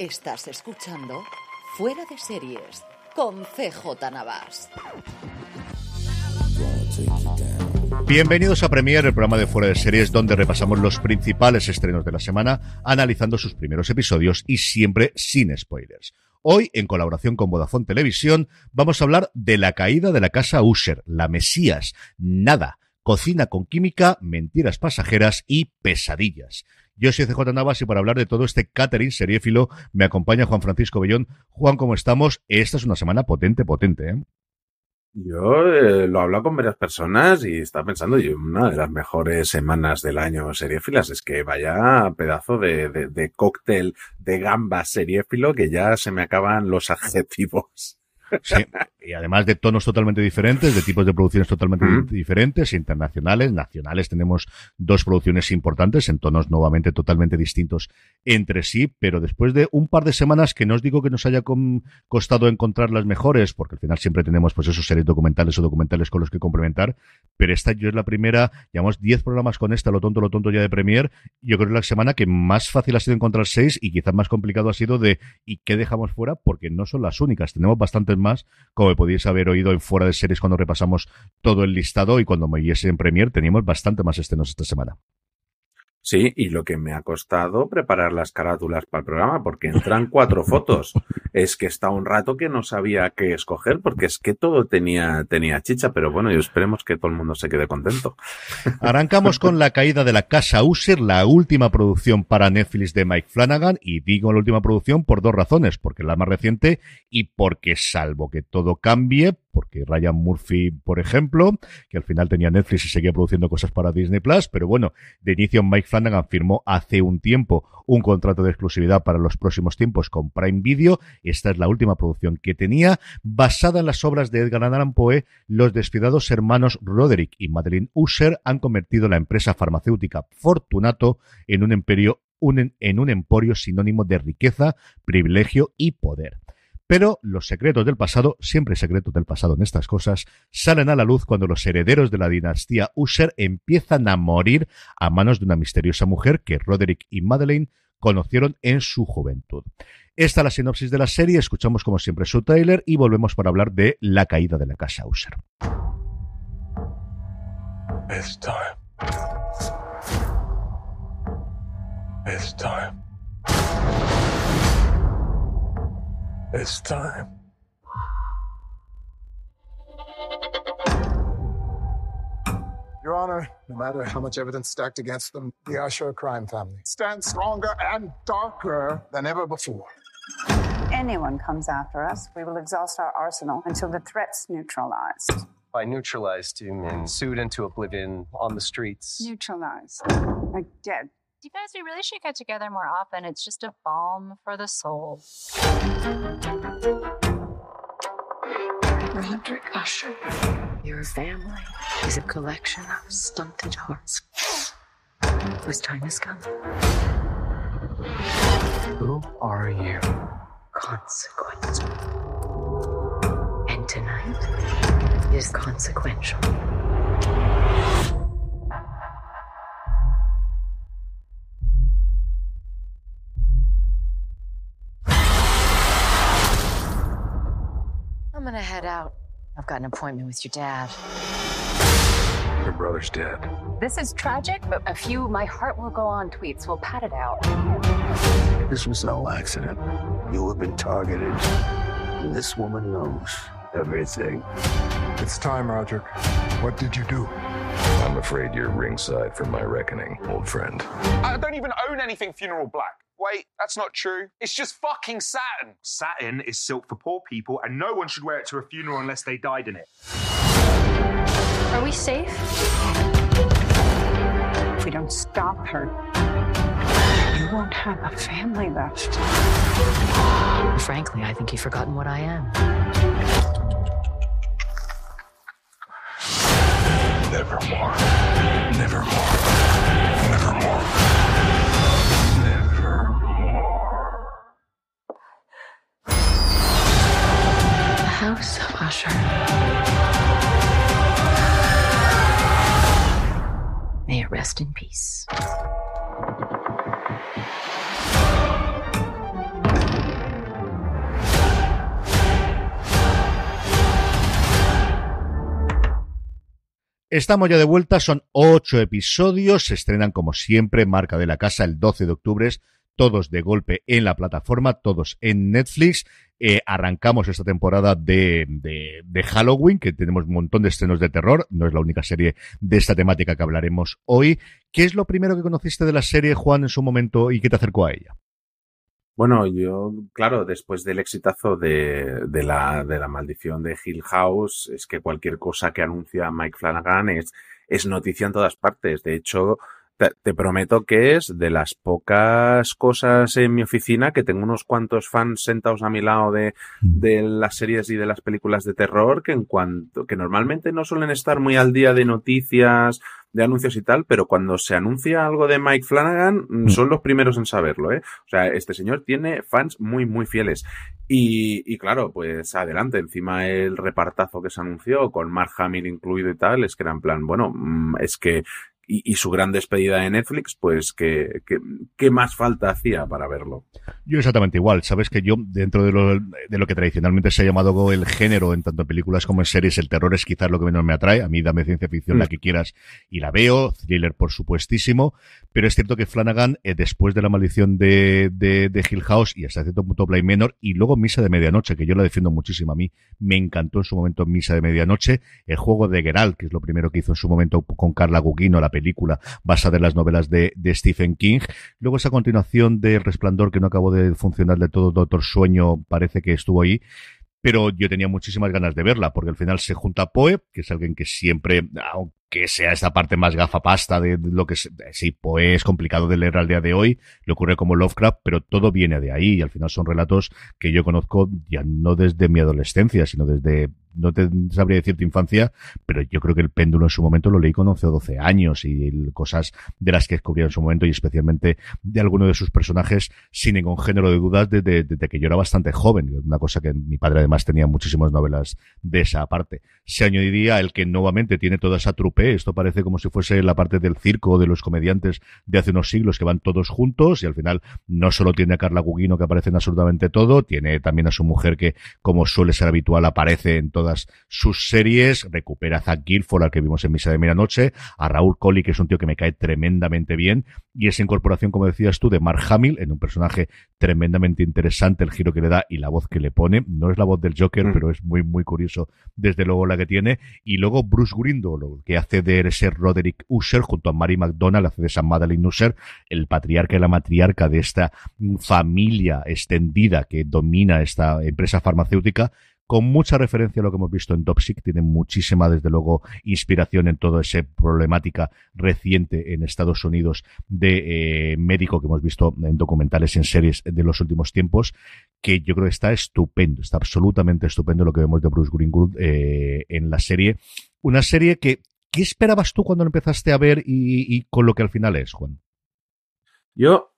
Estás escuchando Fuera de Series con CJ Navas. Bienvenidos a Premier, el programa de Fuera de Series donde repasamos los principales estrenos de la semana, analizando sus primeros episodios y siempre sin spoilers. Hoy, en colaboración con Vodafone Televisión, vamos a hablar de la caída de la casa Usher, la Mesías, nada, cocina con química, mentiras pasajeras y pesadillas. Yo soy CJ Navas y para hablar de todo este catering seriéfilo me acompaña Juan Francisco Bellón. Juan, ¿cómo estamos? Esta es una semana potente, potente, ¿eh? Yo eh, lo hablo con varias personas y está pensando, yo, una de las mejores semanas del año seriéfilas es que vaya pedazo de, de, de cóctel de gamba seriéfilo que ya se me acaban los adjetivos. Sí, y además de tonos totalmente diferentes, de tipos de producciones totalmente Mm. diferentes, internacionales, nacionales, tenemos dos producciones importantes en tonos nuevamente totalmente distintos entre sí, pero después de un par de semanas que no os digo que nos haya costado encontrar las mejores, porque al final siempre tenemos pues esos series documentales o documentales con los que complementar, pero esta yo es la primera, llevamos 10 programas con esta, lo tonto, lo tonto ya de Premier, yo creo que es la semana que más fácil ha sido encontrar seis y quizás más complicado ha sido de ¿y qué dejamos fuera? Porque no son las únicas, tenemos bastantes más, como podéis haber oído en fuera de series cuando repasamos todo el listado y cuando me viese en Premier teníamos bastante más estrenos esta semana. Sí, y lo que me ha costado preparar las carátulas para el programa, porque entran cuatro fotos. Es que está un rato que no sabía qué escoger, porque es que todo tenía, tenía chicha, pero bueno, y esperemos que todo el mundo se quede contento. Arrancamos con la caída de la casa User, la última producción para Netflix de Mike Flanagan, y digo la última producción por dos razones, porque es la más reciente y porque salvo que todo cambie, porque Ryan Murphy, por ejemplo, que al final tenía Netflix y seguía produciendo cosas para Disney Plus, pero bueno, de inicio Mike Flanagan firmó hace un tiempo un contrato de exclusividad para los próximos tiempos con Prime Video. Esta es la última producción que tenía, basada en las obras de Edgar Allan Poe. Los desfidados hermanos Roderick y Madeline Usher han convertido la empresa farmacéutica Fortunato en un imperio un- en un emporio sinónimo de riqueza, privilegio y poder. Pero los secretos del pasado, siempre secretos del pasado en estas cosas, salen a la luz cuando los herederos de la dinastía Usher empiezan a morir a manos de una misteriosa mujer que Roderick y Madeleine conocieron en su juventud. Esta es la sinopsis de la serie, escuchamos como siempre su trailer y volvemos para hablar de la caída de la casa Usher. It's time. Your Honor, no matter how much evidence stacked against them, the Usher crime family stands stronger and darker than ever before. anyone comes after us, we will exhaust our arsenal until the threat's neutralized. By neutralized, do you mean sued into oblivion on the streets? Neutralized. Like dead. You guys, we really should get together more often. It's just a balm for the soul. Roderick Usher, your family is a collection of stunted hearts whose time has come. Who are you? Consequence. And tonight is consequential. Gonna head out. I've got an appointment with your dad. Your brother's dead. This is tragic, but a few my heart will go on tweets will pat it out. This was no accident. You have been targeted. And this woman knows everything. It's time, Roger. What did you do? I'm afraid you're ringside for my reckoning, old friend. I don't even own anything Funeral Black. Wait, that's not true. It's just fucking satin. Satin is silk for poor people, and no one should wear it to a funeral unless they died in it. Are we safe? If we don't stop her, you won't have a family left. Frankly, I think you've forgotten what I am. Nevermore. Nevermore. Nevermore. House of Usher. May it rest in peace. Estamos ya de vuelta, son ocho episodios, se estrenan como siempre, marca de la casa el 12 de octubre, todos de golpe en la plataforma, todos en Netflix. Eh, arrancamos esta temporada de, de, de, Halloween, que tenemos un montón de estrenos de terror, no es la única serie de esta temática que hablaremos hoy. ¿Qué es lo primero que conociste de la serie, Juan, en su momento y qué te acercó a ella? Bueno, yo, claro, después del exitazo de, la, maldición de Hill House, es que cualquier cosa que anuncia Mike Flanagan es noticia en todas partes. De hecho, te, te, prometo que es de las pocas cosas en mi oficina que tengo unos cuantos fans sentados a mi lado de, de las series y de las películas de terror que en cuanto, que normalmente no suelen estar muy al día de noticias, de anuncios y tal, pero cuando se anuncia algo de Mike Flanagan, mm. son los primeros en saberlo, ¿eh? O sea, este señor tiene fans muy, muy fieles. Y, y claro, pues adelante, encima el repartazo que se anunció, con Mark Hamill incluido y tal, es que era en plan, bueno, es que y, y, su gran despedida de Netflix, pues ¿qué, qué, qué más falta hacía para verlo? Yo exactamente igual. Sabes que yo, dentro de lo, de lo que tradicionalmente se ha llamado el género, en tanto en películas como en series, el terror es quizás lo que menos me atrae. A mí dame ciencia ficción mm. la que quieras y la veo. Thriller, por supuestísimo. Pero es cierto que Flanagan, eh, después de la maldición de, de, de, Hill House y hasta cierto punto Play Menor, y luego Misa de Medianoche, que yo la defiendo muchísimo a mí, me encantó en su momento Misa de Medianoche, el juego de Geralt, que es lo primero que hizo en su momento con Carla Gugino, la película basada en las novelas de, de Stephen King. Luego esa continuación de Resplandor que no acabó de funcionar de todo, Doctor Sueño, parece que estuvo ahí pero yo tenía muchísimas ganas de verla, porque al final se junta Poe, que es alguien que siempre, aunque sea esta parte más gafapasta de lo que es, sí, Poe es complicado de leer al día de hoy, le ocurre como Lovecraft, pero todo viene de ahí, y al final son relatos que yo conozco ya no desde mi adolescencia, sino desde no te sabría decir tu infancia, pero yo creo que el péndulo en su momento lo leí con 11 o 12 años y cosas de las que descubrí en su momento y especialmente de alguno de sus personajes sin ningún género de dudas desde, desde que yo era bastante joven. Una cosa que mi padre además tenía muchísimas novelas de esa parte. Se añadiría el que nuevamente tiene toda esa trupe. Esto parece como si fuese la parte del circo de los comediantes de hace unos siglos que van todos juntos y al final no solo tiene a Carla Gugino que aparece en absolutamente todo, tiene también a su mujer que como suele ser habitual aparece en todas sus series, recupera a Zach Gilford, al que vimos en Misa de Medianoche, a Raúl Coley, que es un tío que me cae tremendamente bien, y esa incorporación, como decías tú, de Mark Hamill, en un personaje tremendamente interesante, el giro que le da y la voz que le pone. No es la voz del Joker, mm. pero es muy, muy curioso, desde luego, la que tiene. Y luego Bruce Grindle, que hace de ese Roderick Usher, junto a Mary McDonald, hace de esa Madeline Usher, el patriarca y la matriarca de esta familia extendida que domina esta empresa farmacéutica, con mucha referencia a lo que hemos visto en Toxic, tiene muchísima, desde luego, inspiración en toda esa problemática reciente en Estados Unidos de eh, médico que hemos visto en documentales, en series de los últimos tiempos, que yo creo que está estupendo, está absolutamente estupendo lo que vemos de Bruce Greenwood eh, en la serie. Una serie que, ¿qué esperabas tú cuando lo empezaste a ver y, y con lo que al final es, Juan? Yo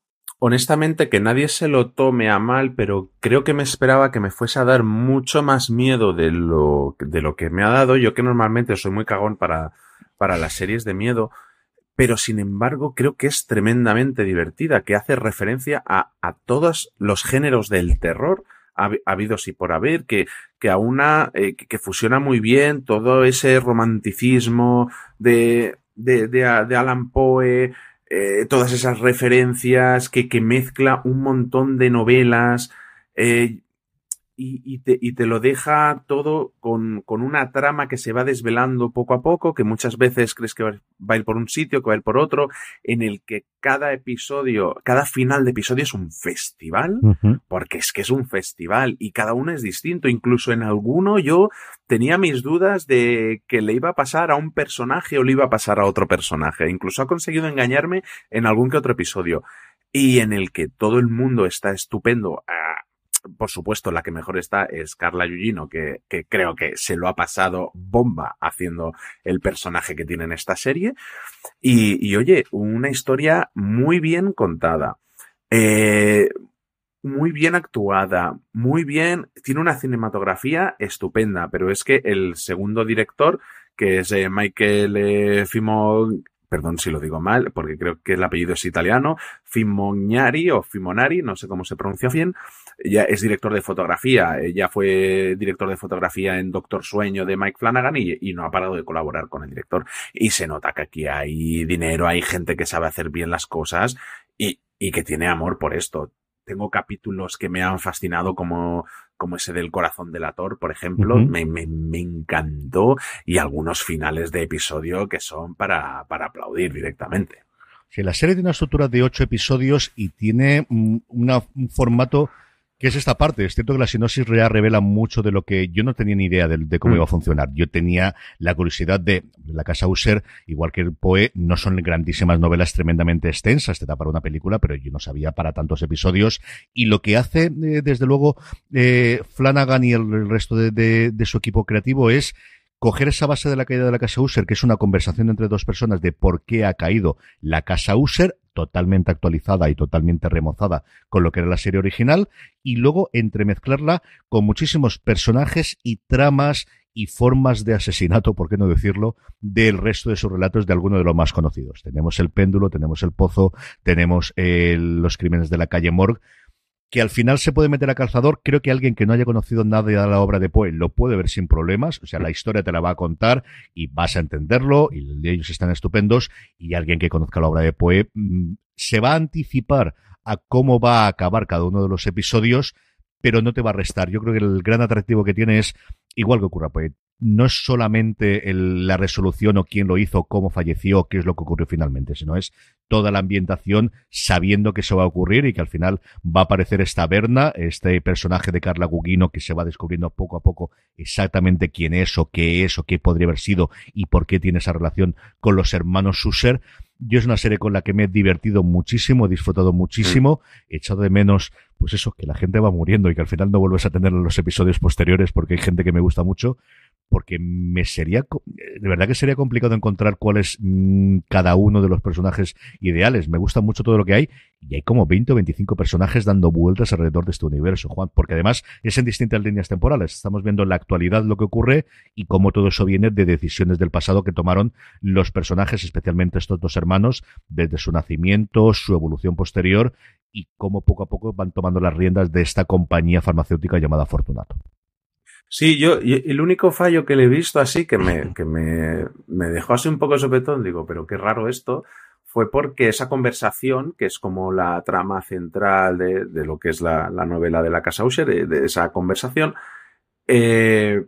honestamente que nadie se lo tome a mal, pero creo que me esperaba que me fuese a dar mucho más miedo de lo, de lo que me ha dado. Yo que normalmente soy muy cagón para, para las series de miedo, pero sin embargo creo que es tremendamente divertida, que hace referencia a, a todos los géneros del terror habidos y por haber, que, que a una, eh, que, fusiona muy bien todo ese romanticismo de, de, de, de Alan Poe, eh, todas esas referencias, que, que, mezcla un montón de novelas. Eh, y, y, te, y, te, lo deja todo con, con, una trama que se va desvelando poco a poco, que muchas veces crees que va a ir por un sitio, que va a ir por otro, en el que cada episodio, cada final de episodio es un festival, uh -huh. porque es que es un festival y cada uno es distinto. Incluso en alguno yo tenía mis dudas de que le iba a pasar a un personaje o le iba a pasar a otro personaje. Incluso ha conseguido engañarme en algún que otro episodio. Y en el que todo el mundo está estupendo. Por supuesto, la que mejor está es Carla Yugino, que, que, creo que se lo ha pasado bomba haciendo el personaje que tiene en esta serie. Y, y oye, una historia muy bien contada. Eh, muy bien actuada, muy bien, tiene una cinematografía estupenda, pero es que el segundo director, que es eh, Michael eh, Fimon, perdón si lo digo mal, porque creo que el apellido es italiano, Fimognari o Fimonari, no sé cómo se pronuncia bien, ya es director de fotografía, ya fue director de fotografía en Doctor Sueño de Mike Flanagan y, y, no ha parado de colaborar con el director. Y se nota que aquí hay dinero, hay gente que sabe hacer bien las cosas y, y que tiene amor por esto. Tengo capítulos que me han fascinado como, como ese del corazón del ator, por ejemplo, uh -huh. me, me, me, encantó y algunos finales de episodio que son para, para aplaudir directamente. Sí, la serie tiene una estructura de ocho episodios y tiene una, un formato que es esta parte. Es cierto que la sinopsis real revela mucho de lo que yo no tenía ni idea de, de cómo mm. iba a funcionar. Yo tenía la curiosidad de la casa User, igual que el Poe, no son grandísimas novelas tremendamente extensas, te da para una película, pero yo no sabía para tantos episodios. Y lo que hace, eh, desde luego, eh, Flanagan y el, el resto de, de, de su equipo creativo es coger esa base de la caída de la casa User, que es una conversación entre dos personas de por qué ha caído la casa User, totalmente actualizada y totalmente remozada con lo que era la serie original, y luego entremezclarla con muchísimos personajes y tramas y formas de asesinato, por qué no decirlo, del resto de sus relatos de alguno de los más conocidos. Tenemos el péndulo, tenemos el pozo, tenemos eh, los crímenes de la calle Morgue, que al final se puede meter a calzador. Creo que alguien que no haya conocido nada de la obra de Poe lo puede ver sin problemas. O sea, la historia te la va a contar y vas a entenderlo y ellos están estupendos. Y alguien que conozca la obra de Poe mmm, se va a anticipar a cómo va a acabar cada uno de los episodios, pero no te va a restar. Yo creo que el gran atractivo que tiene es, igual que ocurra Poe, no es solamente la resolución o quién lo hizo, cómo falleció, qué es lo que ocurrió finalmente, sino es toda la ambientación sabiendo que eso va a ocurrir y que al final va a aparecer esta Berna, este personaje de Carla Gugino que se va descubriendo poco a poco exactamente quién es o qué es o qué podría haber sido y por qué tiene esa relación con los hermanos Susser. Yo es una serie con la que me he divertido muchísimo, he disfrutado muchísimo, he echado de menos, pues eso, que la gente va muriendo y que al final no vuelves a tener en los episodios posteriores porque hay gente que me gusta mucho, porque me sería, de verdad que sería complicado encontrar cuál es mmm, cada uno de los personajes ideales. Me gusta mucho todo lo que hay y hay como 20 o 25 personajes dando vueltas alrededor de este universo, Juan, porque además es en distintas líneas temporales. Estamos viendo en la actualidad lo que ocurre y cómo todo eso viene de decisiones del pasado que tomaron los personajes, especialmente estos dos hermanos, desde su nacimiento, su evolución posterior y cómo poco a poco van tomando las riendas de esta compañía farmacéutica llamada Fortunato. Sí, yo, el único fallo que le he visto así, que me, que me, me dejó así un poco sopetón, digo, pero qué raro esto, fue porque esa conversación, que es como la trama central de, de lo que es la, la, novela de la Casa Usher, de, de esa conversación, eh,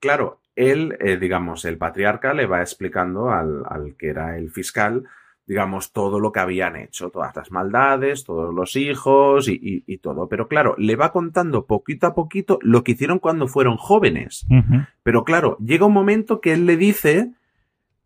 claro, él, eh, digamos, el patriarca le va explicando al, al que era el fiscal, digamos, todo lo que habían hecho, todas las maldades, todos los hijos y, y, y, todo. Pero claro, le va contando poquito a poquito lo que hicieron cuando fueron jóvenes. Uh -huh. Pero claro, llega un momento que él le dice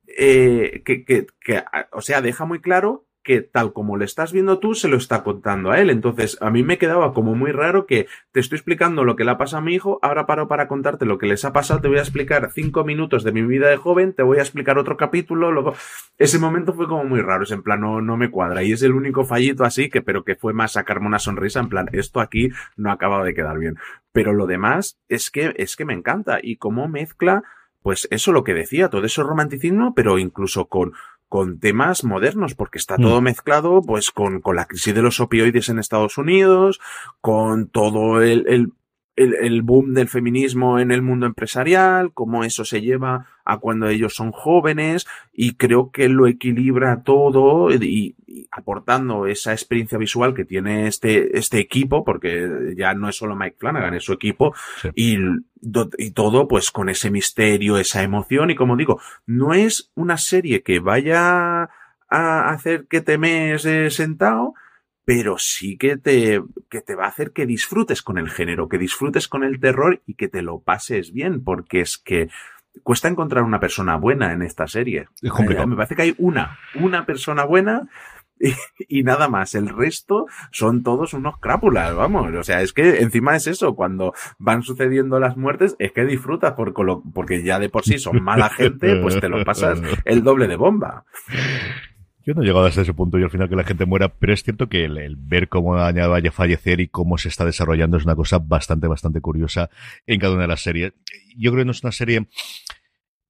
eh, que, que, que, o sea, deja muy claro que tal como le estás viendo tú, se lo está contando a él. Entonces, a mí me quedaba como muy raro que te estoy explicando lo que le ha pasado a mi hijo, ahora paro para contarte lo que les ha pasado, te voy a explicar cinco minutos de mi vida de joven, te voy a explicar otro capítulo, luego... Ese momento fue como muy raro, es en plan, no, no me cuadra. Y es el único fallito así, que pero que fue más sacarme una sonrisa, en plan, esto aquí no acaba de quedar bien. Pero lo demás es que, es que me encanta. Y cómo mezcla, pues eso lo que decía, todo eso romanticismo, pero incluso con con temas modernos, porque está todo mezclado, pues, con, con la crisis de los opioides en Estados Unidos, con todo el, el el, el, boom del feminismo en el mundo empresarial, cómo eso se lleva a cuando ellos son jóvenes y creo que lo equilibra todo y, y aportando esa experiencia visual que tiene este, este equipo, porque ya no es solo Mike Flanagan, es su equipo sí. y, y todo pues con ese misterio, esa emoción y como digo, no es una serie que vaya a hacer que te mees eh, sentado, pero sí que te, que te va a hacer que disfrutes con el género, que disfrutes con el terror y que te lo pases bien, porque es que cuesta encontrar una persona buena en esta serie. Es complicado. Me parece que hay una, una persona buena y, y, nada más. El resto son todos unos crápulas, vamos. O sea, es que encima es eso, cuando van sucediendo las muertes, es que disfrutas por, porque ya de por sí son mala gente, pues te lo pasas el doble de bomba. Yo no he llegado hasta ese punto y al final que la gente muera, pero es cierto que el, ver cómo vaya a fallecer y cómo se está desarrollando es una cosa bastante, bastante curiosa en cada una de las series. Yo creo que no es una serie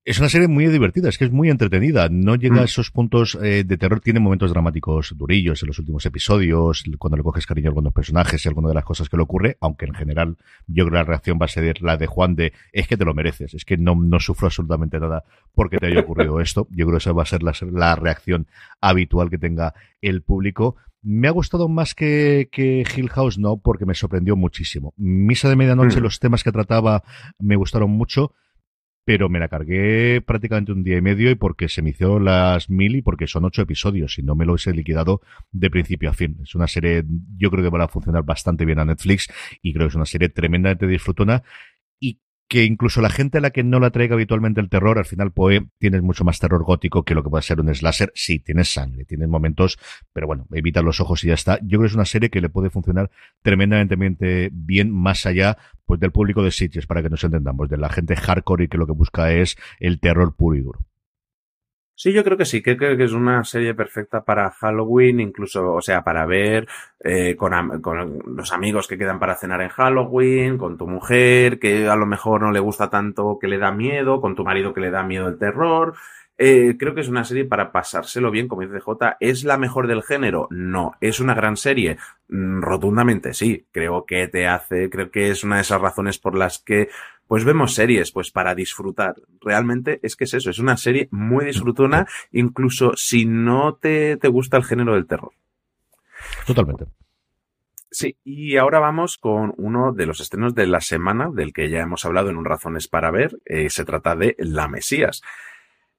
es una serie muy divertida, es que es muy entretenida. No llega a esos puntos eh, de terror, tiene momentos dramáticos durillos en los últimos episodios, cuando le coges cariño a algunos personajes y alguna de las cosas que le ocurre, aunque en general yo creo que la reacción va a ser la de Juan de es que te lo mereces, es que no, no sufro absolutamente nada porque te haya ocurrido esto. Yo creo que esa va a ser la, la reacción habitual que tenga el público. Me ha gustado más que, que Hill House, no, porque me sorprendió muchísimo. Misa de Medianoche, mm. los temas que trataba me gustaron mucho pero me la cargué prácticamente un día y medio y porque se me hizo las mil y porque son ocho episodios y no me lo he liquidado de principio a fin. Es una serie, yo creo que va a funcionar bastante bien a Netflix y creo que es una serie tremendamente disfrutona que incluso la gente a la que no la traiga habitualmente el terror, al final Poe tienes mucho más terror gótico que lo que puede ser un slasher. Sí, tienes sangre, tienes momentos, pero bueno, evita los ojos y ya está. Yo creo que es una serie que le puede funcionar tremendamente bien más allá pues del público de sitios, para que nos entendamos, de la gente hardcore y que lo que busca es el terror puro y duro. Sí, yo creo que sí, que creo que es una serie perfecta para Halloween, incluso, o sea, para ver eh, con, con, los amigos que quedan para cenar en Halloween, con tu mujer que a lo mejor no le gusta tanto, que le da miedo, con tu marido que le da miedo el terror. Eh, creo que es una serie para pasárselo bien, como dice J. ¿Es la mejor del género? No. ¿Es una gran serie? Mm, rotundamente sí. Creo que te hace, creo que es una de esas razones por las que pues vemos series, pues para disfrutar. Realmente es que es eso, es una serie muy disfrutona, incluso si no te, te gusta el género del terror. Totalmente. Sí, y ahora vamos con uno de los estrenos de la semana, del que ya hemos hablado en un Razones para Ver. Eh, se trata de La Mesías.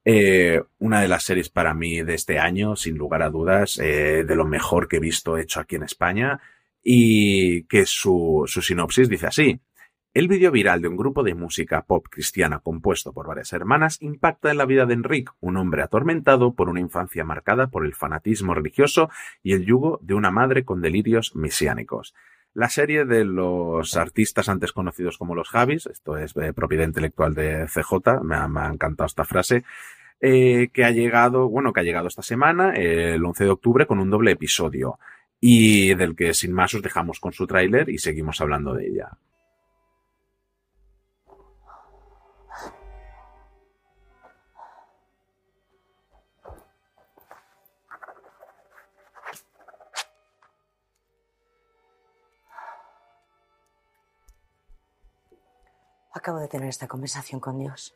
Eh, una de las series para mí de este año, sin lugar a dudas, eh, de lo mejor que he visto hecho aquí en España, y que su, su sinopsis dice así. El vídeo viral de un grupo de música pop cristiana compuesto por varias hermanas impacta en la vida de Enric, un hombre atormentado por una infancia marcada por el fanatismo religioso y el yugo de una madre con delirios mesiánicos. La serie de los artistas antes conocidos como los Javis, esto es eh, propiedad intelectual de CJ, me ha, encantado esta frase, eh, que ha llegado, bueno, que ha llegado esta semana, el 11 de octubre, con un doble episodio. Y del que sin más os dejamos con su tráiler y seguimos hablando de ella. Acabo de tener esta conversación con Dios.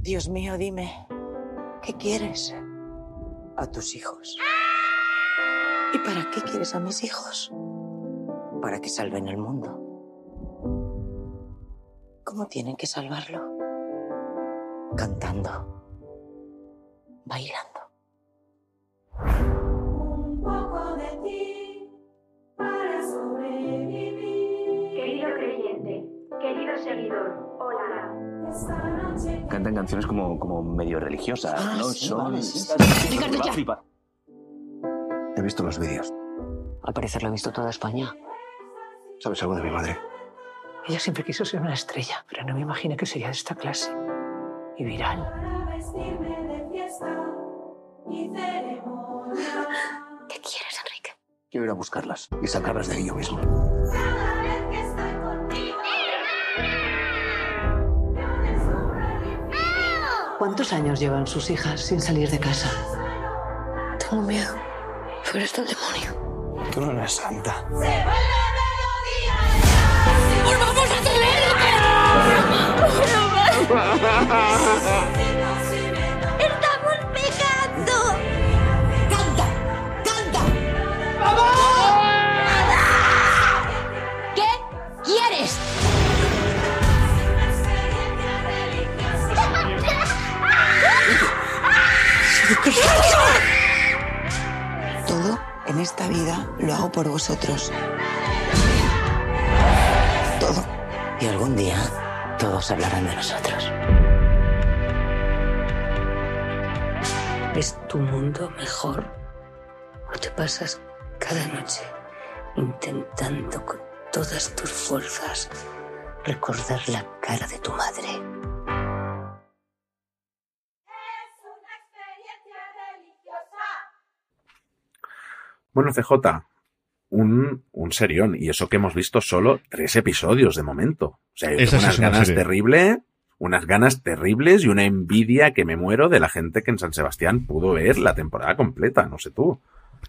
Dios mío, dime, ¿qué quieres a tus hijos? ¿Y para qué quieres a mis hijos? Para que salven el mundo. ¿Cómo tienen que salvarlo? Cantando, bailando. Hola. Cantan canciones como, como medio religiosas, Ah, ¿no? sí, Son... vale, sí, sí. He visto los vídeos. Al parecer lo ha visto toda España. ¿Sabes algo de mi madre? Ella siempre quiso ser una estrella, pero no me imaginé que sería de esta clase. Y viral. ¿Qué quieres, Enrique? Quiero ir a buscarlas y sacarlas de ahí yo mismo. ¿Cuántos años llevan sus hijas sin salir de casa? Tengo miedo. Fuera está el demonio. Tú no eres santa. ¡Volvamos Todo. Y algún día todos hablarán de nosotros. ¿Es tu mundo mejor? ¿O te pasas cada noche intentando con todas tus fuerzas recordar la cara de tu madre? Bueno, CJ, un, un serión. Y eso que hemos visto solo tres episodios de momento. O sea, yo tengo unas ganas serie. terribles, unas ganas terribles y una envidia que me muero de la gente que en San Sebastián pudo ver la temporada completa. No sé tú.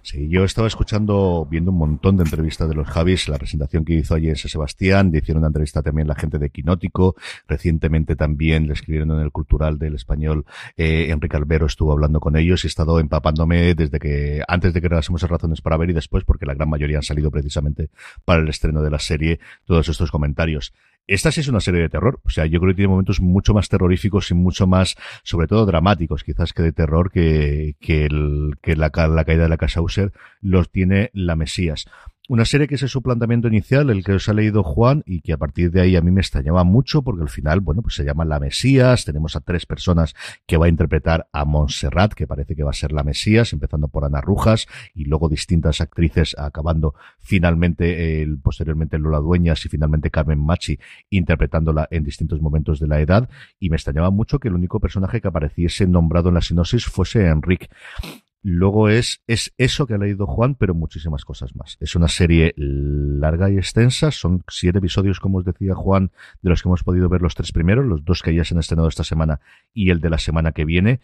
Sí, yo estaba escuchando, viendo un montón de entrevistas de los Javis, la presentación que hizo ayer San Sebastián, le hicieron una entrevista también la gente de Quinótico, recientemente también le escribieron en el Cultural del Español, eh, Enrique Albero estuvo hablando con ellos y he estado empapándome desde que, antes de que grabásemos razones para ver y después, porque la gran mayoría han salido precisamente para el estreno de la serie, todos estos comentarios. Esta sí es una serie de terror. O sea, yo creo que tiene momentos mucho más terroríficos y mucho más, sobre todo dramáticos, quizás que de terror, que, que, el, que la, la caída de la casa User los tiene la Mesías. Una serie que es su planteamiento inicial, el que os ha leído Juan, y que a partir de ahí a mí me extrañaba mucho, porque al final, bueno, pues se llama La Mesías, tenemos a tres personas que va a interpretar a Montserrat, que parece que va a ser la Mesías, empezando por Ana Rujas, y luego distintas actrices, acabando finalmente, posteriormente Lola Dueñas y finalmente Carmen Machi, interpretándola en distintos momentos de la edad, y me extrañaba mucho que el único personaje que apareciese nombrado en la sinopsis fuese Enrique. Luego es, es eso que ha leído Juan, pero muchísimas cosas más. Es una serie larga y extensa. Son siete episodios, como os decía Juan, de los que hemos podido ver los tres primeros, los dos que ya se han estrenado esta semana y el de la semana que viene,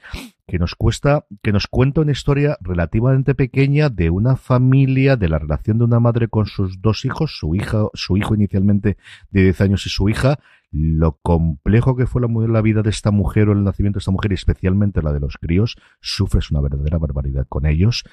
que nos cuesta, que nos cuenta una historia relativamente pequeña de una familia, de la relación de una madre con sus dos hijos, su hija, su hijo inicialmente de 10 años y su hija, lo complejo que fue la, vida de esta mujer o el nacimiento de esta mujer y especialmente la de los críos, sufres una verdadera barbaridad con ellos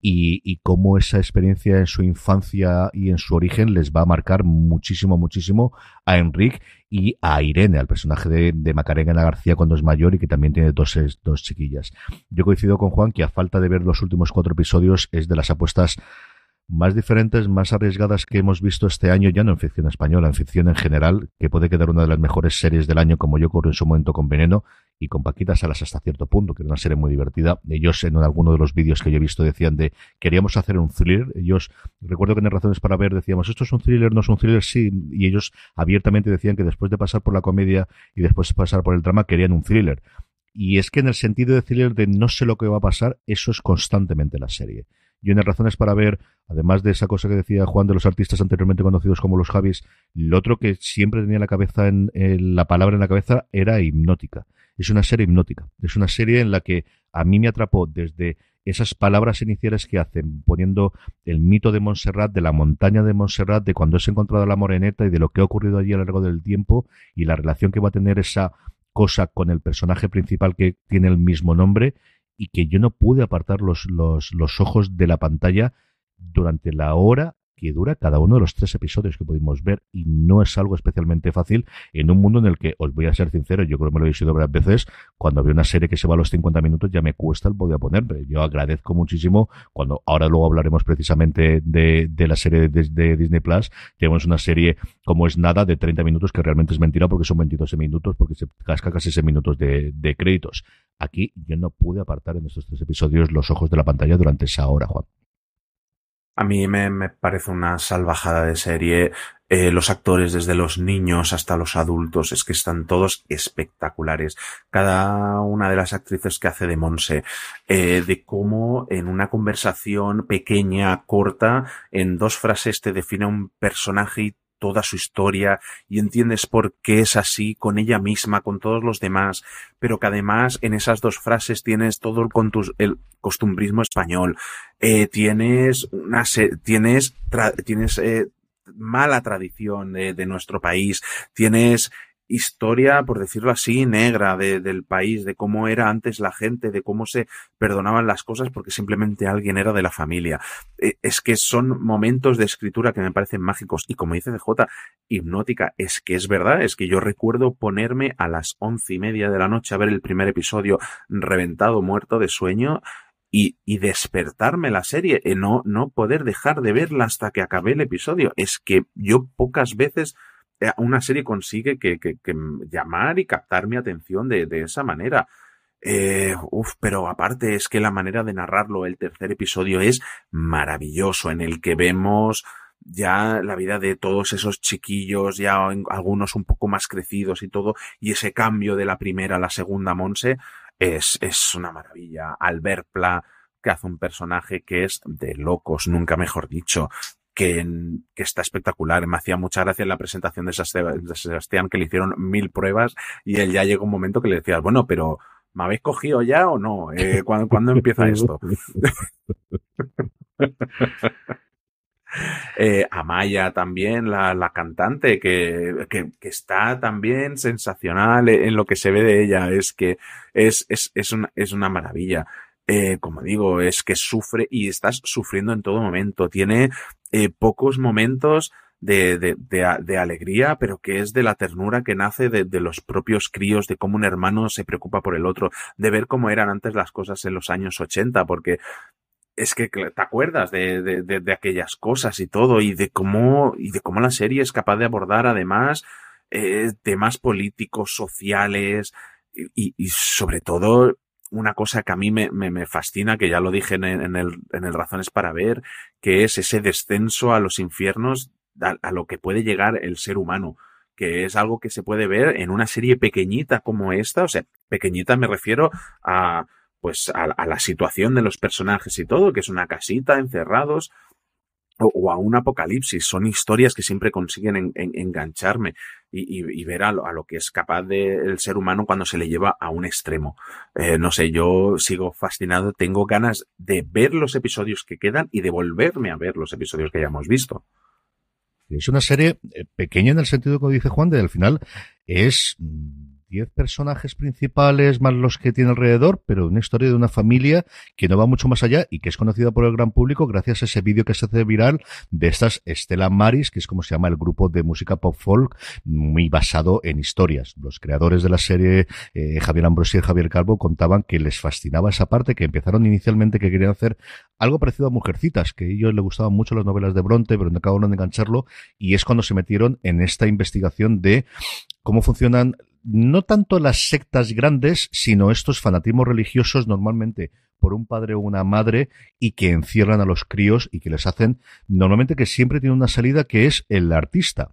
y, cómo esa experiencia en su infancia y en su origen les va a marcar muchísimo, muchísimo a Enrique y a Irene, al personaje de, Macarena García cuando es mayor y que también tiene dos, dos chiquillas. Yo coincido con Juan que a falta de ver los últimos cuatro episodios es de las apuestas más diferentes, más arriesgadas que hemos visto este año, ya no en ficción española, en ficción en general, que puede quedar una de las mejores series del año, como yo ocurrió en su momento con Veneno y con Paquita Salas hasta cierto punto, que era una serie muy divertida. Ellos en alguno de los vídeos que yo he visto decían de queríamos hacer un thriller. Ellos, recuerdo que en Razones para Ver decíamos, esto es un thriller, no es un thriller, sí. Y ellos abiertamente decían que después de pasar por la comedia y después de pasar por el drama, querían un thriller. Y es que en el sentido de thriller de no sé lo que va a pasar, eso es constantemente la serie. Yo en Razones para Ver, además de esa cosa que decía Juan de los artistas anteriormente conocidos como los Javis, lo otro que siempre tenía la cabeza en, en la palabra en la cabeza era hipnótica. Es una serie hipnótica. Es una serie en la que a mí me atrapó desde esas palabras iniciales que hacen, poniendo el mito de Montserrat, de la montaña de Montserrat, de cuando es encontrado la moreneta y de lo que ha ocurrido allí a lo largo del tiempo y la relación que va a tener esa cosa con el personaje principal que tiene el mismo nombre y que yo no pude apartar los, los, los ojos de la pantalla durante la hora que dura cada uno de los tres episodios que pudimos ver y no es algo especialmente fácil en un mundo en el que, os voy a ser sincero, yo creo que me lo he dicho varias veces, cuando veo una serie que se va a los 50 minutos ya me cuesta el poder ponerme. Yo agradezco muchísimo cuando, ahora luego hablaremos precisamente de, de la serie de, Disney Plus, tenemos una serie como es nada de 30 minutos que realmente es mentira porque son 22 minutos porque se casca casi 6 minutos de, de créditos. Aquí yo no pude apartar en estos tres episodios los ojos de la pantalla durante esa hora, Juan. A mí me, parece una salvajada de serie. Eh, los actores, desde los niños hasta los adultos, es que están todos espectaculares. Cada una de las actrices que hace de Monse, eh, de cómo en una conversación pequeña, corta, en dos frases te define un personaje y toda su historia y entiendes por qué es así con ella misma, con todos los demás, pero que además en esas dos frases tienes todo el, costumbrismo español, eh, tienes una tienes tienes eh, mala tradición de, de nuestro país, tienes historia, por decirlo así, negra de- del país, de cómo era antes la gente, de cómo se perdonaban las cosas porque simplemente alguien era de la familia. Eh, Es que son momentos de escritura que me parecen mágicos y como dice DJ, hipnótica. Es que es verdad, es que yo recuerdo ponerme a las once y media de la noche a ver el primer episodio reventado, muerto de sueño y, y despertarme la serie, y no, no poder dejar de verla hasta que acabé el episodio. Es que yo pocas veces eh, una serie consigue que, que- que llamar y captar mi atención de, de esa manera. Eh, pero aparte es que la manera de narrarlo, el tercer episodio es maravilloso, en el que vemos ya la vida de todos esos chiquillos, ya algunos un poco más crecidos y todo, y ese cambio de la primera a la segunda Monse es, es una maravilla. Albert Pla, que hace un personaje que es de locos, nunca mejor dicho, que, en- que está espectacular. Me hacía mucha gracia en la presentación de Sebast- de Sebastián que le hicieron mil pruebas y él ya llegó un momento que le decías, bueno, pero ¿me habéis cogido ya o no? Eh, ¿cuándo, cuándo empieza esto? Eh, Amaya también, la, la cantante, que, que, que está también sensacional en lo que se ve de ella. Es que es, es, es, una, es una maravilla. Eh, como digo, es que sufre y estás sufriendo en todo momento. Tiene eh, pocos momentos de, de, de, de alegría, pero que es de la ternura que nace de, de los propios críos, de cómo un hermano se preocupa por el otro, de ver cómo eran antes las cosas en los años 80, porque es que te acuerdas de, aquellas cosas y todo, y de cómo, y de cómo la serie es capaz de abordar además eh, temas políticos, sociales, y- y sobre todo una cosa que a mí me, me, me fascina, que ya lo dije en, el- en el, Razones para Ver, que es ese descenso a los infiernos a, a lo que puede llegar el ser humano que es algo que se puede ver en una serie pequeñita como esta, o sea, pequeñita me refiero a, pues, a, a la situación de los personajes y todo, que es una casita, encerrados, o, o a un apocalipsis. Son historias que siempre consiguen en- en- engancharme y, y- y ver a lo, que es capaz del el ser humano cuando se le lleva a un extremo. Eh, no sé, yo sigo fascinado, tengo ganas de ver los episodios que quedan y de volverme a ver los episodios que hayamos visto. Es una serie eh, pequeña en el sentido que dice Juan, de al final es mm, 10 personajes principales más los que tiene alrededor, pero una historia de una familia que no va mucho más allá y que es conocida por el gran público gracias a ese vídeo que se hace viral de estas Estela Maris, que es como se llama el grupo de música pop folk, muy basado en historias. Los creadores de la serie, eh, Javier Ambrosi y Javier Calvo, contaban que les fascinaba esa parte, que empezaron inicialmente que querían hacer algo parecido a Mujercitas, que a ellos les gustaban mucho las novelas de Bronte, pero no acabaron de engancharlo, y es cuando se metieron en esta investigación de cómo funcionan no tanto las sectas grandes, sino estos fanatismos religiosos normalmente por un padre o una madre y que encierran a los críos y que les hacen normalmente que siempre tiene una salida que es el artista.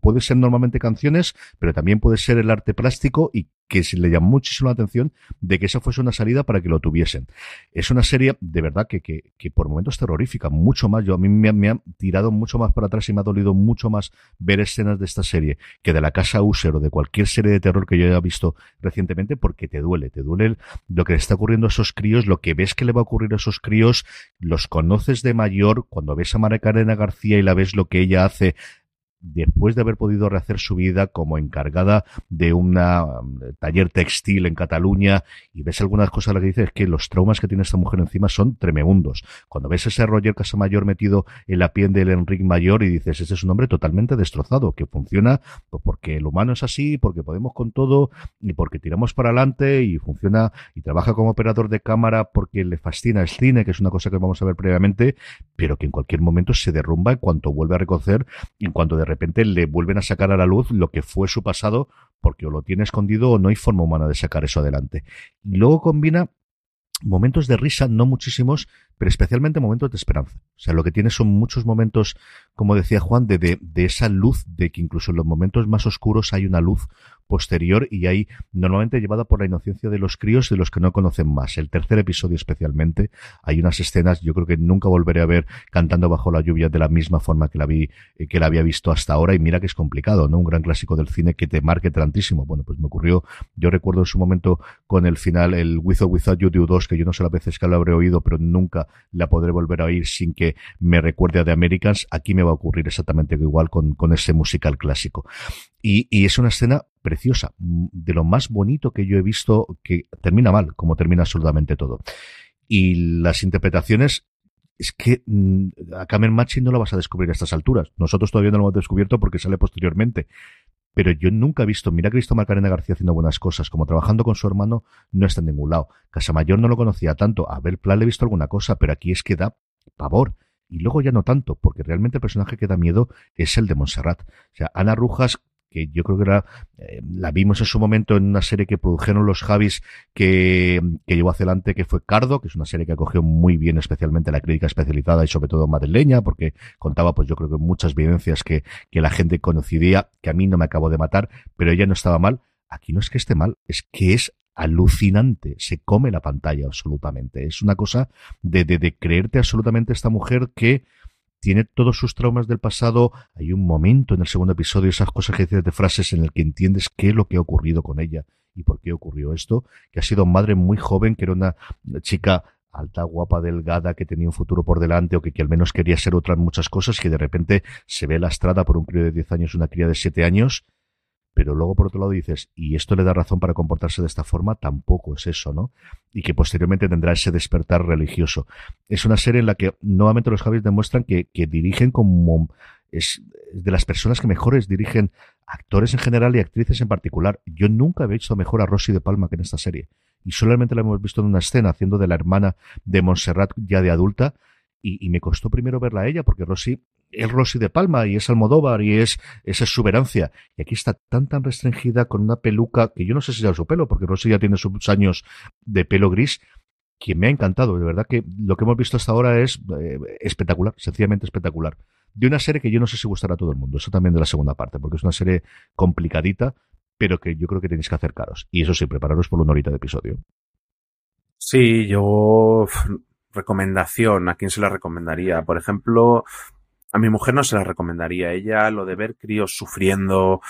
Puede ser normalmente canciones, pero también puede ser el arte plástico y que le llamó muchísimo la atención de que esa fuese una salida para que lo tuviesen. Es una serie de verdad que, que, que por momentos terrorífica, mucho más. Yo a mí me, ha- tirado mucho más para atrás y me ha dolido mucho más ver escenas de esta serie que de la casa User o de cualquier serie de terror que yo haya visto recientemente porque te duele, te duele el- lo que le está ocurriendo a esos críos, lo que ves que le va a ocurrir a esos críos, los conoces de mayor, cuando ves a María García y la ves lo que ella hace después de haber podido rehacer su vida como encargada de un taller textil en Cataluña y ves algunas cosas lo que dices que los traumas que tiene esta mujer encima son tremendos. Cuando ves ese Roger Casamayor metido en la piel del Enrique Mayor y dices, ese es un hombre totalmente destrozado, que funciona pues, porque el humano es así, porque podemos con todo y porque tiramos para adelante y funciona y trabaja como operador de cámara porque le fascina el cine, que es una cosa que vamos a ver previamente, pero que en cualquier momento se derrumba en cuanto vuelve a reconocer, en cuanto de repente le vuelven a sacar a la luz lo que fue su pasado, porque o lo tiene escondido o no hay forma humana de sacar eso adelante. Y luego combina momentos de risa, no muchísimos, pero especialmente momentos de esperanza. O sea, lo que tiene son muchos momentos, como decía Juan, de, de, esa luz, de que incluso en los momentos más oscuros hay una luz posterior y hay normalmente llevada por la inocencia de los críos de los que no conocen más. El tercer episodio especialmente, hay unas escenas, yo creo que nunca volveré a ver cantando bajo la lluvia de la misma forma que la vi, eh, que la había visto hasta ahora y mira que es complicado, ¿no? Un gran clásico del cine que te marque tantísimo. Bueno, pues me ocurrió, yo recuerdo en su momento con el final, el With or Without You 2, que yo no sé las veces que lo habré oído, pero nunca la podré volver a oír sin que me recuerde a The Americans. Aquí me va a ocurrir exactamente igual con, con ese musical clásico. Y, y es una escena preciosa, de lo más bonito que yo he visto, que termina mal, como termina absolutamente todo. Y las interpretaciones, es que mm, a Cameron Machi no lo vas a descubrir a estas alturas. Nosotros todavía no lo hemos descubierto porque sale posteriormente. Pero yo nunca he visto, mira que he visto a García haciendo buenas cosas, como trabajando con su hermano, no está en ningún lado. Casamayor no lo conocía tanto, a ver, Plan le he visto alguna cosa, pero aquí es que da pavor y luego ya no tanto, porque realmente el personaje que da miedo es el de Montserrat. O sea, Ana Rujas que yo creo que era, eh, la vimos en su momento en una serie que produjeron los Javis que, que llevó hacia adelante, que fue Cardo, que es una serie que acogió muy bien especialmente la crítica especializada y sobre todo madrileña, porque contaba pues yo creo que muchas vivencias que, que la gente conocía, que a mí no me acabó de matar, pero ella no estaba mal. Aquí no es que esté mal, es que es alucinante, se come la pantalla absolutamente. Es una cosa de, de, de creerte absolutamente esta mujer que tiene todos sus traumas del pasado. Hay un momento en el segundo episodio, esas cosas que dices de frases en el que entiendes qué es lo que ha ocurrido con ella y por qué ocurrió esto, que ha sido madre muy joven, que era una chica alta, guapa, delgada, que tenía un futuro por delante o que, al menos quería ser otras muchas cosas, que de repente se ve lastrada por un crío de 10 años, una cría de 7 años, pero luego por otro lado dices, ¿y esto le da razón para comportarse de esta forma? Tampoco es eso, ¿no? Y que posteriormente tendrá ese despertar religioso. Es una serie en la que nuevamente los Javis demuestran que, que dirigen como es de las personas que mejores dirigen actores en general y actrices en particular. Yo nunca había visto mejor a Rosy de Palma que en esta serie. Y solamente la hemos visto en una escena haciendo de la hermana de Montserrat ya de adulta. Y, y me costó primero verla a ella porque Rosy es Rosy de Palma y es Almodóvar y es esa exuberancia. Y aquí está tan tan restringida con una peluca que yo no sé si es su pelo, porque Rosy ya tiene sus años de pelo gris, que me ha encantado. De verdad que lo que hemos visto hasta ahora es eh, espectacular, sencillamente espectacular. De una serie que yo no sé si gustará a todo el mundo. Eso también de la segunda parte, porque es una serie complicadita, pero que yo creo que tenéis que acercaros. Y eso sí, prepararos por una horita de episodio. Sí, yo recomendación, ¿a quién se la recomendaría? Por ejemplo, a mi mujer no se la recomendaría. Ella, lo de ver críos sufriendo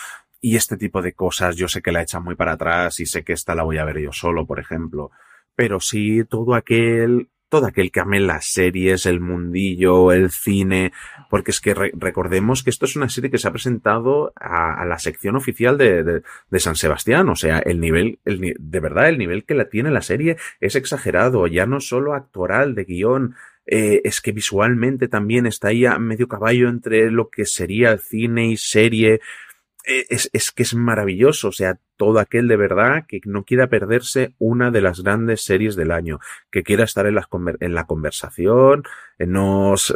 y este tipo de cosas, yo sé que la echa muy para atrás y sé que esta la voy a ver yo solo, por ejemplo. Pero sí, todo aquel, todo aquel que ame las series, el mundillo, el cine, porque es que re recordemos que esto es una serie que se ha presentado a, a la sección oficial de, de, de, San Sebastián, o sea, el nivel, el, de verdad, el nivel que la tiene la serie es exagerado, ya no solo actoral, de guion, eh, es que visualmente también está ahí a medio caballo entre lo que sería cine y serie. Eh, es, es, que es maravilloso, o sea, todo aquel de verdad que no quiera perderse una de las grandes series del año, que quiera estar en, en la conversación, en nos,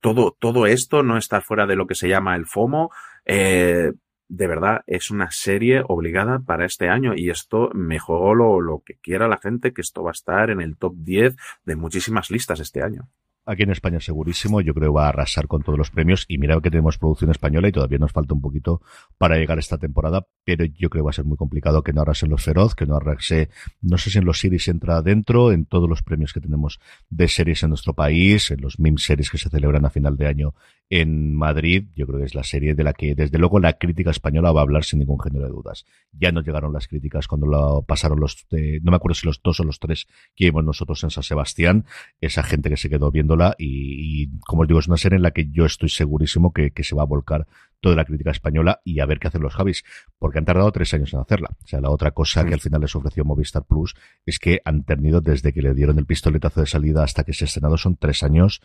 todo, todo esto no está fuera de lo que se llama el FOMO, eh, de verdad es una serie obligada para este año y esto me juego lo, lo que quiera la gente, que esto va a estar en el top 10 de muchísimas listas este año. Aquí en España segurísimo, yo creo que va a arrasar con todos los premios y mira que tenemos producción española y todavía nos falta un poquito para llegar a esta temporada, pero yo creo que va a ser muy complicado que no arrasen los feroz, que no arrase, no sé si en los series entra adentro, en todos los premios que tenemos de series en nuestro país, en los MIM series que se celebran a final de año en Madrid, yo creo que es la serie de la que desde luego la crítica española va a hablar sin ningún género de dudas. Ya nos llegaron las críticas cuando lo pasaron los, eh, no me acuerdo si los dos o los tres que vimos nosotros en San Sebastián, esa gente que se quedó viéndola y, y como os digo, es una serie en la que yo estoy segurísimo que, que, se va a volcar toda la crítica española y a ver qué hacen los Javis, porque han tardado tres años en hacerla. O sea, la otra cosa sí. que al final les ofreció Movistar Plus es que han tenido desde que le dieron el pistoletazo de salida hasta que se ha estrenado son tres años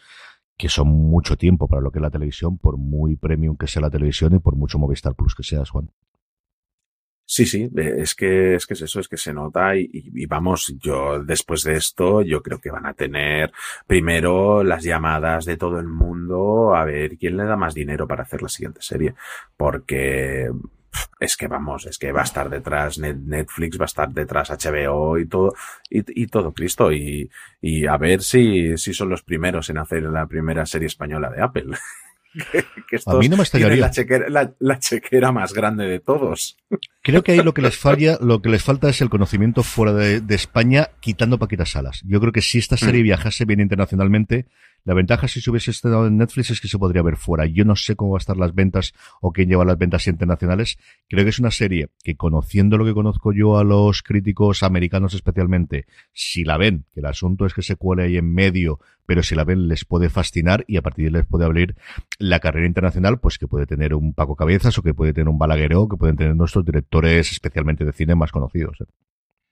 que son mucho tiempo para lo que es la televisión, por muy premium que sea la televisión y por mucho Movistar Plus que seas, Juan. Sí, sí, es que, es que es eso, es que se nota y, y, vamos, yo después de esto, yo creo que van a tener primero las llamadas de todo el mundo a ver quién le da más dinero para hacer la siguiente serie, porque es que vamos, es que va a estar detrás Netflix, va a estar detrás HBO y todo, y, y todo Cristo, y, y a ver si, si son los primeros en hacer la primera serie española de Apple. que, a mí no me estallaría. La chequera, la, la chequera, más grande de todos. Creo que ahí lo que les falla, lo que les falta es el conocimiento fuera de, de España, quitando Paquitas Salas. Yo creo que si esta serie mm. viajase bien internacionalmente, la ventaja si se hubiese estado en Netflix es que se podría ver fuera. Yo no sé cómo van a estar las ventas o quién lleva las ventas internacionales. Creo que es una serie que conociendo lo que conozco yo a los críticos americanos especialmente, si la ven, que el asunto es que se cuele ahí en medio, pero si la ven les puede fascinar y a partir de ahí les puede abrir la carrera internacional, pues que puede tener un Paco Cabezas o que puede tener un Balagueró, que pueden tener nuestros directores especialmente de cine más conocidos.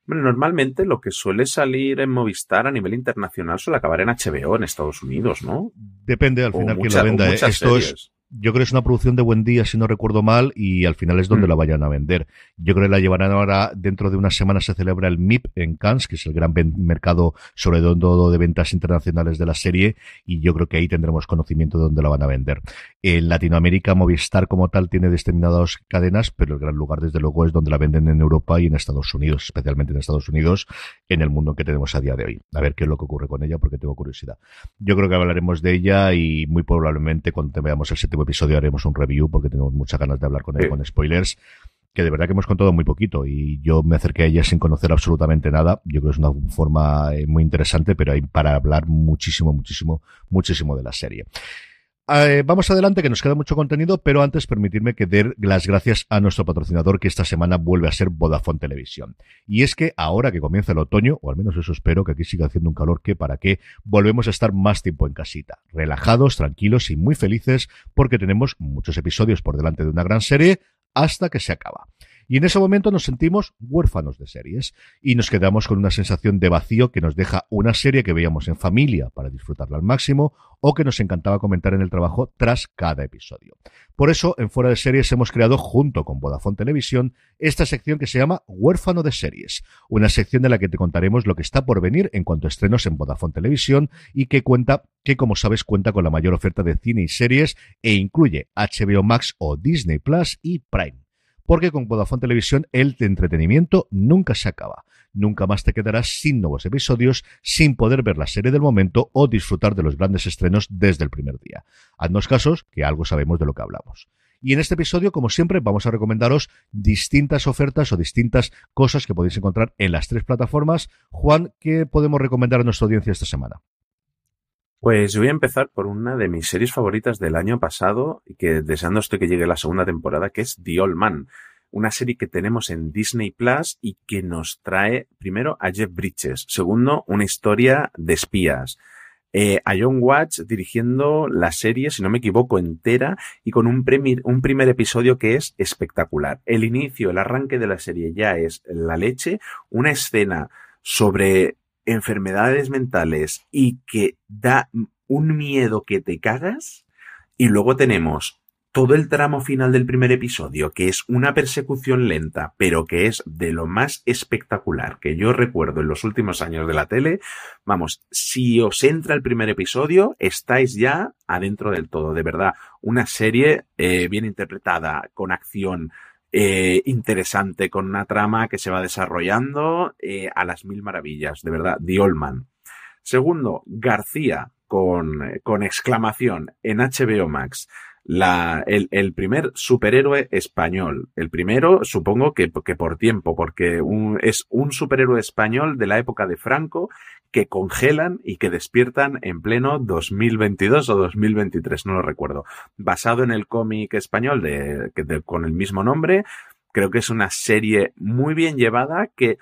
Bueno, normalmente lo que suele salir en Movistar a nivel internacional suele acabar en HBO en Estados Unidos, ¿no? Depende al final quién la venda. ¿eh? Esto es yo creo que es una producción de buen día, si no recuerdo mal, y al final es donde mm. la vayan a vender. Yo creo que la llevarán ahora, dentro de unas semanas se celebra el MIP en Cannes, que es el gran mercado sobre todo de ventas internacionales de la serie, y yo creo que ahí tendremos conocimiento de dónde la van a vender. En Latinoamérica, Movistar como tal tiene determinadas cadenas, pero el gran lugar desde luego es donde la venden en Europa y en Estados Unidos, especialmente en Estados Unidos, en el mundo que tenemos a día de hoy. A ver qué es lo que ocurre con ella, porque tengo curiosidad. Yo creo que hablaremos de ella y muy probablemente cuando veamos el séptimo episodio haremos un review porque tenemos muchas ganas de hablar con él, con spoilers que de verdad que hemos contado muy poquito y yo me acerqué a ella sin conocer absolutamente nada. Yo creo que es una forma eh, muy interesante, pero hay para hablar muchísimo, muchísimo, muchísimo de la serie. Eh, vamos adelante, que nos queda mucho contenido, pero antes permitirme que dé las gracias a nuestro patrocinador que esta semana vuelve a ser Vodafone Televisión. Y es que ahora que comienza el otoño, o al menos eso espero, que aquí siga haciendo un calor que para qué, volvemos a estar más tiempo en casita, relajados, tranquilos y muy felices porque tenemos muchos episodios por delante de una gran serie hasta que se acaba. Y en ese momento nos sentimos huérfanos de series y nos quedamos con una sensación de vacío que nos deja una serie que veíamos en familia para disfrutarla al máximo o que nos encantaba comentar en el trabajo tras cada episodio. Por eso, en Fuera de Series hemos creado junto con Vodafone Televisión esta sección que se llama Huérfano de Series, una sección de la que te contaremos lo que está por venir en cuanto a estrenos en Vodafone Televisión y que cuenta que como sabes cuenta con la mayor oferta de cine y series e incluye HBO Max o Disney Plus y Prime porque con Vodafone Televisión el entretenimiento nunca se acaba. Nunca más te quedarás sin nuevos episodios, sin poder ver la serie del momento o disfrutar de los grandes estrenos desde el primer día. Haznos casos, que algo sabemos de lo que hablamos. Y en este episodio, como siempre, vamos a recomendaros distintas ofertas o distintas cosas que podéis encontrar en las tres plataformas. Juan, ¿qué podemos recomendar a nuestra audiencia esta semana? Pues voy a empezar por una de mis series favoritas del año pasado y que deseando estoy que llegue la segunda temporada, que es The Old Man. Una serie que tenemos en Disney Plus y que nos trae primero a Jeff Bridges, segundo una historia de espías. Eh, a John Watch dirigiendo la serie, si no me equivoco, entera y con un, un primer episodio que es espectacular. El inicio, el arranque de la serie ya es la leche, una escena sobre enfermedades mentales y que da un miedo que te cagas. Y luego tenemos todo el tramo final del primer episodio, que es una persecución lenta, pero que es de lo más espectacular que yo recuerdo en los últimos años de la tele. Vamos, si os entra el primer episodio, estáis ya adentro del todo. De verdad, una serie eh, bien interpretada, con acción, eh, interesante, con una trama que se va desarrollando eh, a las mil maravillas, de verdad, The. Segundo, García, con, eh, con exclamación, en HBO Max. La, el, el, primer superhéroe español. El primero, supongo que, que por tiempo, porque un, es un superhéroe español de la época de Franco que congelan y que despiertan en pleno 2022 o 2023, no lo recuerdo. Basado en el cómic español de, con el mismo nombre, creo que es una serie muy bien llevada que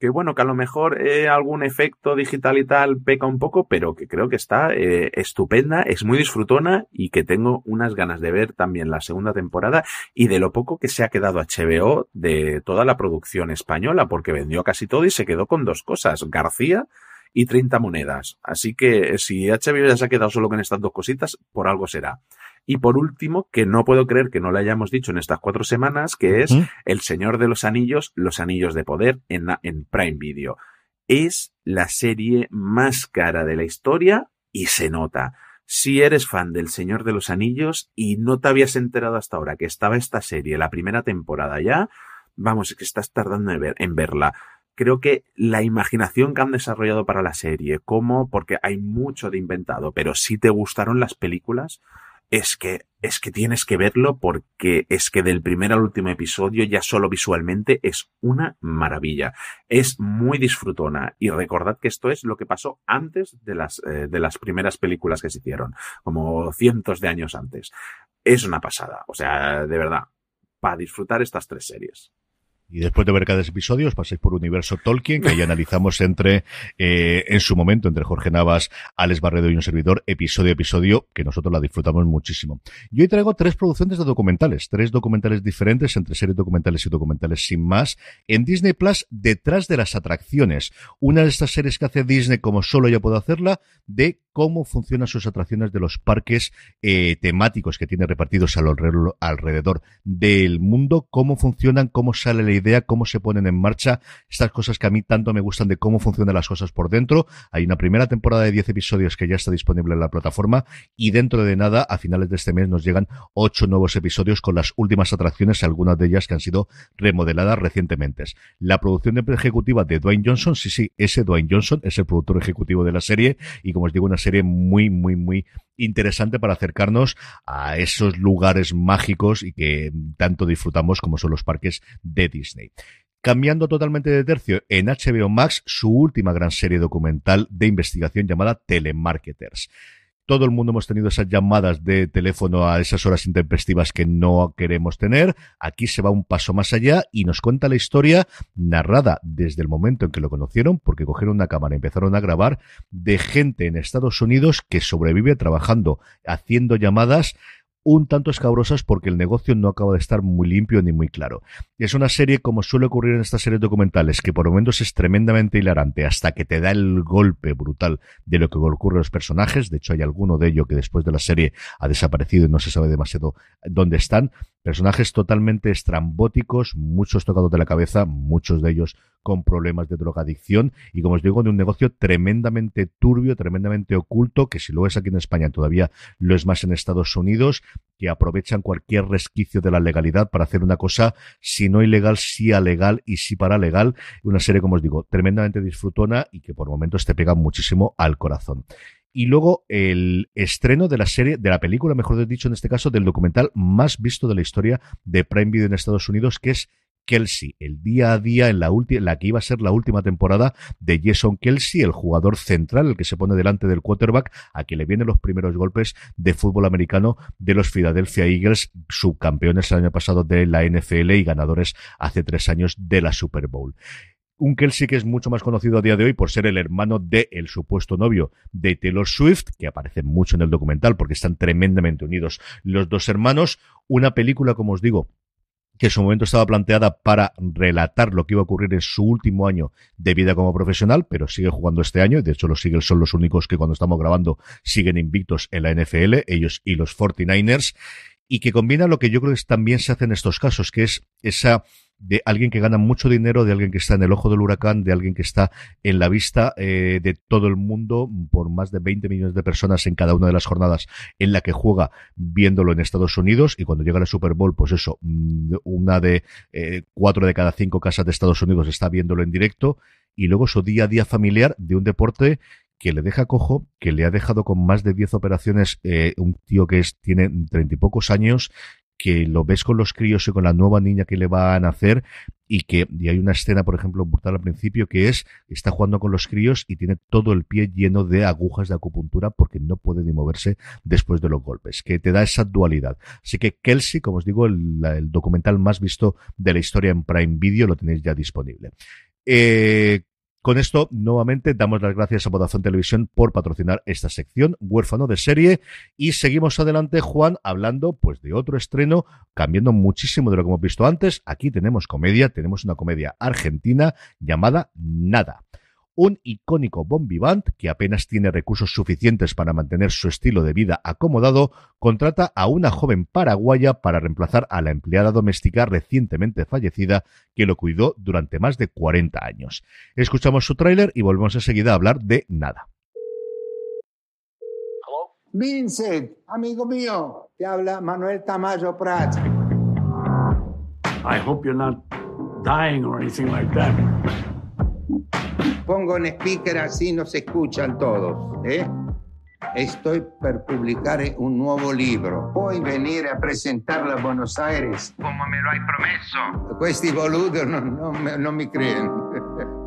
que bueno, que a lo mejor eh, algún efecto digital y tal peca un poco, pero que creo que está eh, estupenda, es muy disfrutona y que tengo unas ganas de ver también la segunda temporada y de lo poco que se ha quedado HBO de toda la producción española, porque vendió casi todo y se quedó con dos cosas, García y 30 monedas. Así que eh, si HBO ya se ha quedado solo con estas dos cositas, por algo será. Y por último, que no puedo creer que no lo hayamos dicho en estas cuatro semanas, que es El Señor de los Anillos, Los Anillos de Poder en, en Prime Video. Es la serie más cara de la historia y se nota si eres fan del Señor de los Anillos y no te habías enterado hasta ahora que estaba esta serie, la primera temporada ya, vamos, es que estás tardando en, ver, en verla creo que la imaginación que han desarrollado para la serie, cómo, porque hay mucho de inventado, pero si te gustaron las películas, es que, es que tienes que verlo porque es que del primer al último episodio, ya solo visualmente, es una maravilla. Es muy disfrutona. Y recordad que esto es lo que pasó antes de las, eh, de las primeras películas que se hicieron, como cientos de años antes. Es una pasada. O sea, de verdad, para disfrutar estas tres series. Y después de ver cada episodio, os pasáis por Universo Tolkien, que ahí analizamos entre, eh, en su momento, entre Jorge Navas, Alex Barredo y un servidor, episodio a episodio, que nosotros la disfrutamos muchísimo. Y hoy traigo tres producciones de documentales, tres documentales diferentes, entre series documentales y documentales sin más, en Disney Plus, detrás de las atracciones. Una de estas series que hace Disney, como solo ya puedo hacerla, de cómo funcionan sus atracciones de los parques eh, temáticos que tiene repartidos alrededor, alrededor del mundo, cómo funcionan, cómo sale la idea, cómo se ponen en marcha, estas cosas que a mí tanto me gustan de cómo funcionan las cosas por dentro. Hay una primera temporada de 10 episodios que ya está disponible en la plataforma y dentro de nada, a finales de este mes, nos llegan 8 nuevos episodios con las últimas atracciones, algunas de ellas que han sido remodeladas recientemente. La producción ejecutiva de Dwayne Johnson, sí, sí, ese Dwayne Johnson es el productor ejecutivo de la serie y como os digo, una serie muy, muy, muy interesante para acercarnos a esos lugares mágicos y que tanto disfrutamos como son los parques de Disney. Cambiando totalmente de tercio, en HBO Max, su última gran serie documental de investigación llamada Telemarketers todo el mundo hemos tenido esas llamadas de teléfono a esas horas intempestivas que no queremos tener. Aquí se va un paso más allá y nos cuenta la historia narrada desde el momento en que lo conocieron, porque cogieron una cámara y empezaron a grabar, de gente en Estados Unidos que sobrevive trabajando, haciendo llamadas un tanto escabrosas porque el negocio no acaba de estar muy limpio ni muy claro. Es una serie, como suele ocurrir en estas series documentales, que por momentos es tremendamente hilarante hasta que te da el golpe brutal de lo que ocurre a los personajes. De hecho, hay alguno de ellos que después de la serie ha desaparecido y no se sabe demasiado dónde están. Personajes totalmente estrambóticos, muchos tocados de la cabeza, muchos de ellos con problemas de drogadicción y, como os digo, de un negocio tremendamente turbio, tremendamente oculto, que si lo es aquí en España todavía lo es más en Estados Unidos, que aprovechan cualquier resquicio de la legalidad para hacer una cosa, si no ilegal, sí legal y sí legal. Una serie, como os digo, tremendamente disfrutona y que por momentos te pega muchísimo al corazón y luego el estreno de la serie, de la película, mejor dicho, en este caso, del documental más visto de la historia de Prime Video en Estados Unidos, que es Kelsey, el día a día en la, la que iba a ser la última temporada de Jason Kelsey, el jugador central, el que se pone delante del quarterback, a que le vienen los primeros golpes de fútbol americano de los Philadelphia Eagles, subcampeones el año pasado de la NFL y ganadores hace tres años de la Super Bowl. Un Kelsey que es mucho más conocido a día de hoy por ser el hermano de el supuesto novio de Taylor Swift, que aparece mucho en el documental porque están tremendamente unidos los dos hermanos. Una película, como os digo, que en su momento estaba planteada para relatar lo que iba a ocurrir en su último año de vida como profesional, pero sigue jugando este año. De hecho, los Eagles son los únicos que cuando estamos grabando siguen invictos en la NFL, ellos y los 49ers, y que combina lo que yo creo que también se hace en estos casos, que es esa de alguien que gana mucho dinero, de alguien que está en el ojo del huracán, de alguien que está en la vista eh, de todo el mundo por más de 20 millones de personas en cada una de las jornadas en la que juega viéndolo en Estados Unidos y cuando llega el Super Bowl, pues eso, mm, una de eh, cuatro de cada cinco casas de Estados Unidos está viéndolo en directo y luego su día a día familiar de un deporte que le deja cojo, que le ha dejado con más de 10 operaciones, eh, un tío que es, tiene treinta y pocos años, que lo ves con los críos y con la nueva niña que le van a hacer y que y hay una escena, por ejemplo, brutal al principio que es está jugando con los críos y tiene todo el pie lleno de agujas de acupuntura porque no puede ni moverse después de los golpes, que te da esa dualidad. Así que Kelsey, como os digo, el, el documental más visto de la historia en Prime Video lo tenéis ya disponible. Eh, con esto, nuevamente, damos las gracias a Vodafone Televisión por patrocinar esta sección, huérfano de serie, y seguimos adelante, Juan, hablando pues de otro estreno, cambiando muchísimo de lo que hemos visto antes. Aquí tenemos comedia, tenemos una comedia argentina llamada Nada un icónico bon vivant que apenas tiene recursos suficientes para mantener su estilo de vida acomodado, contrata a una joven paraguaya para reemplazar a la empleada doméstica recientemente fallecida que lo cuidó durante más de 40 años. Escuchamos su tráiler y volvemos enseguida a hablar de nada. Vincent, amigo mío, te habla Manuel Tamayo Prats. I hope you're not dying or anything like that. Pongo en speaker así nos escuchan todos, ¿eh? Estoy per publicar un nuovo libro. Puoi venire a presentarlo a Buenos Aires. Come me lo hai promesso. Questi boludos non, non me- non mi creen.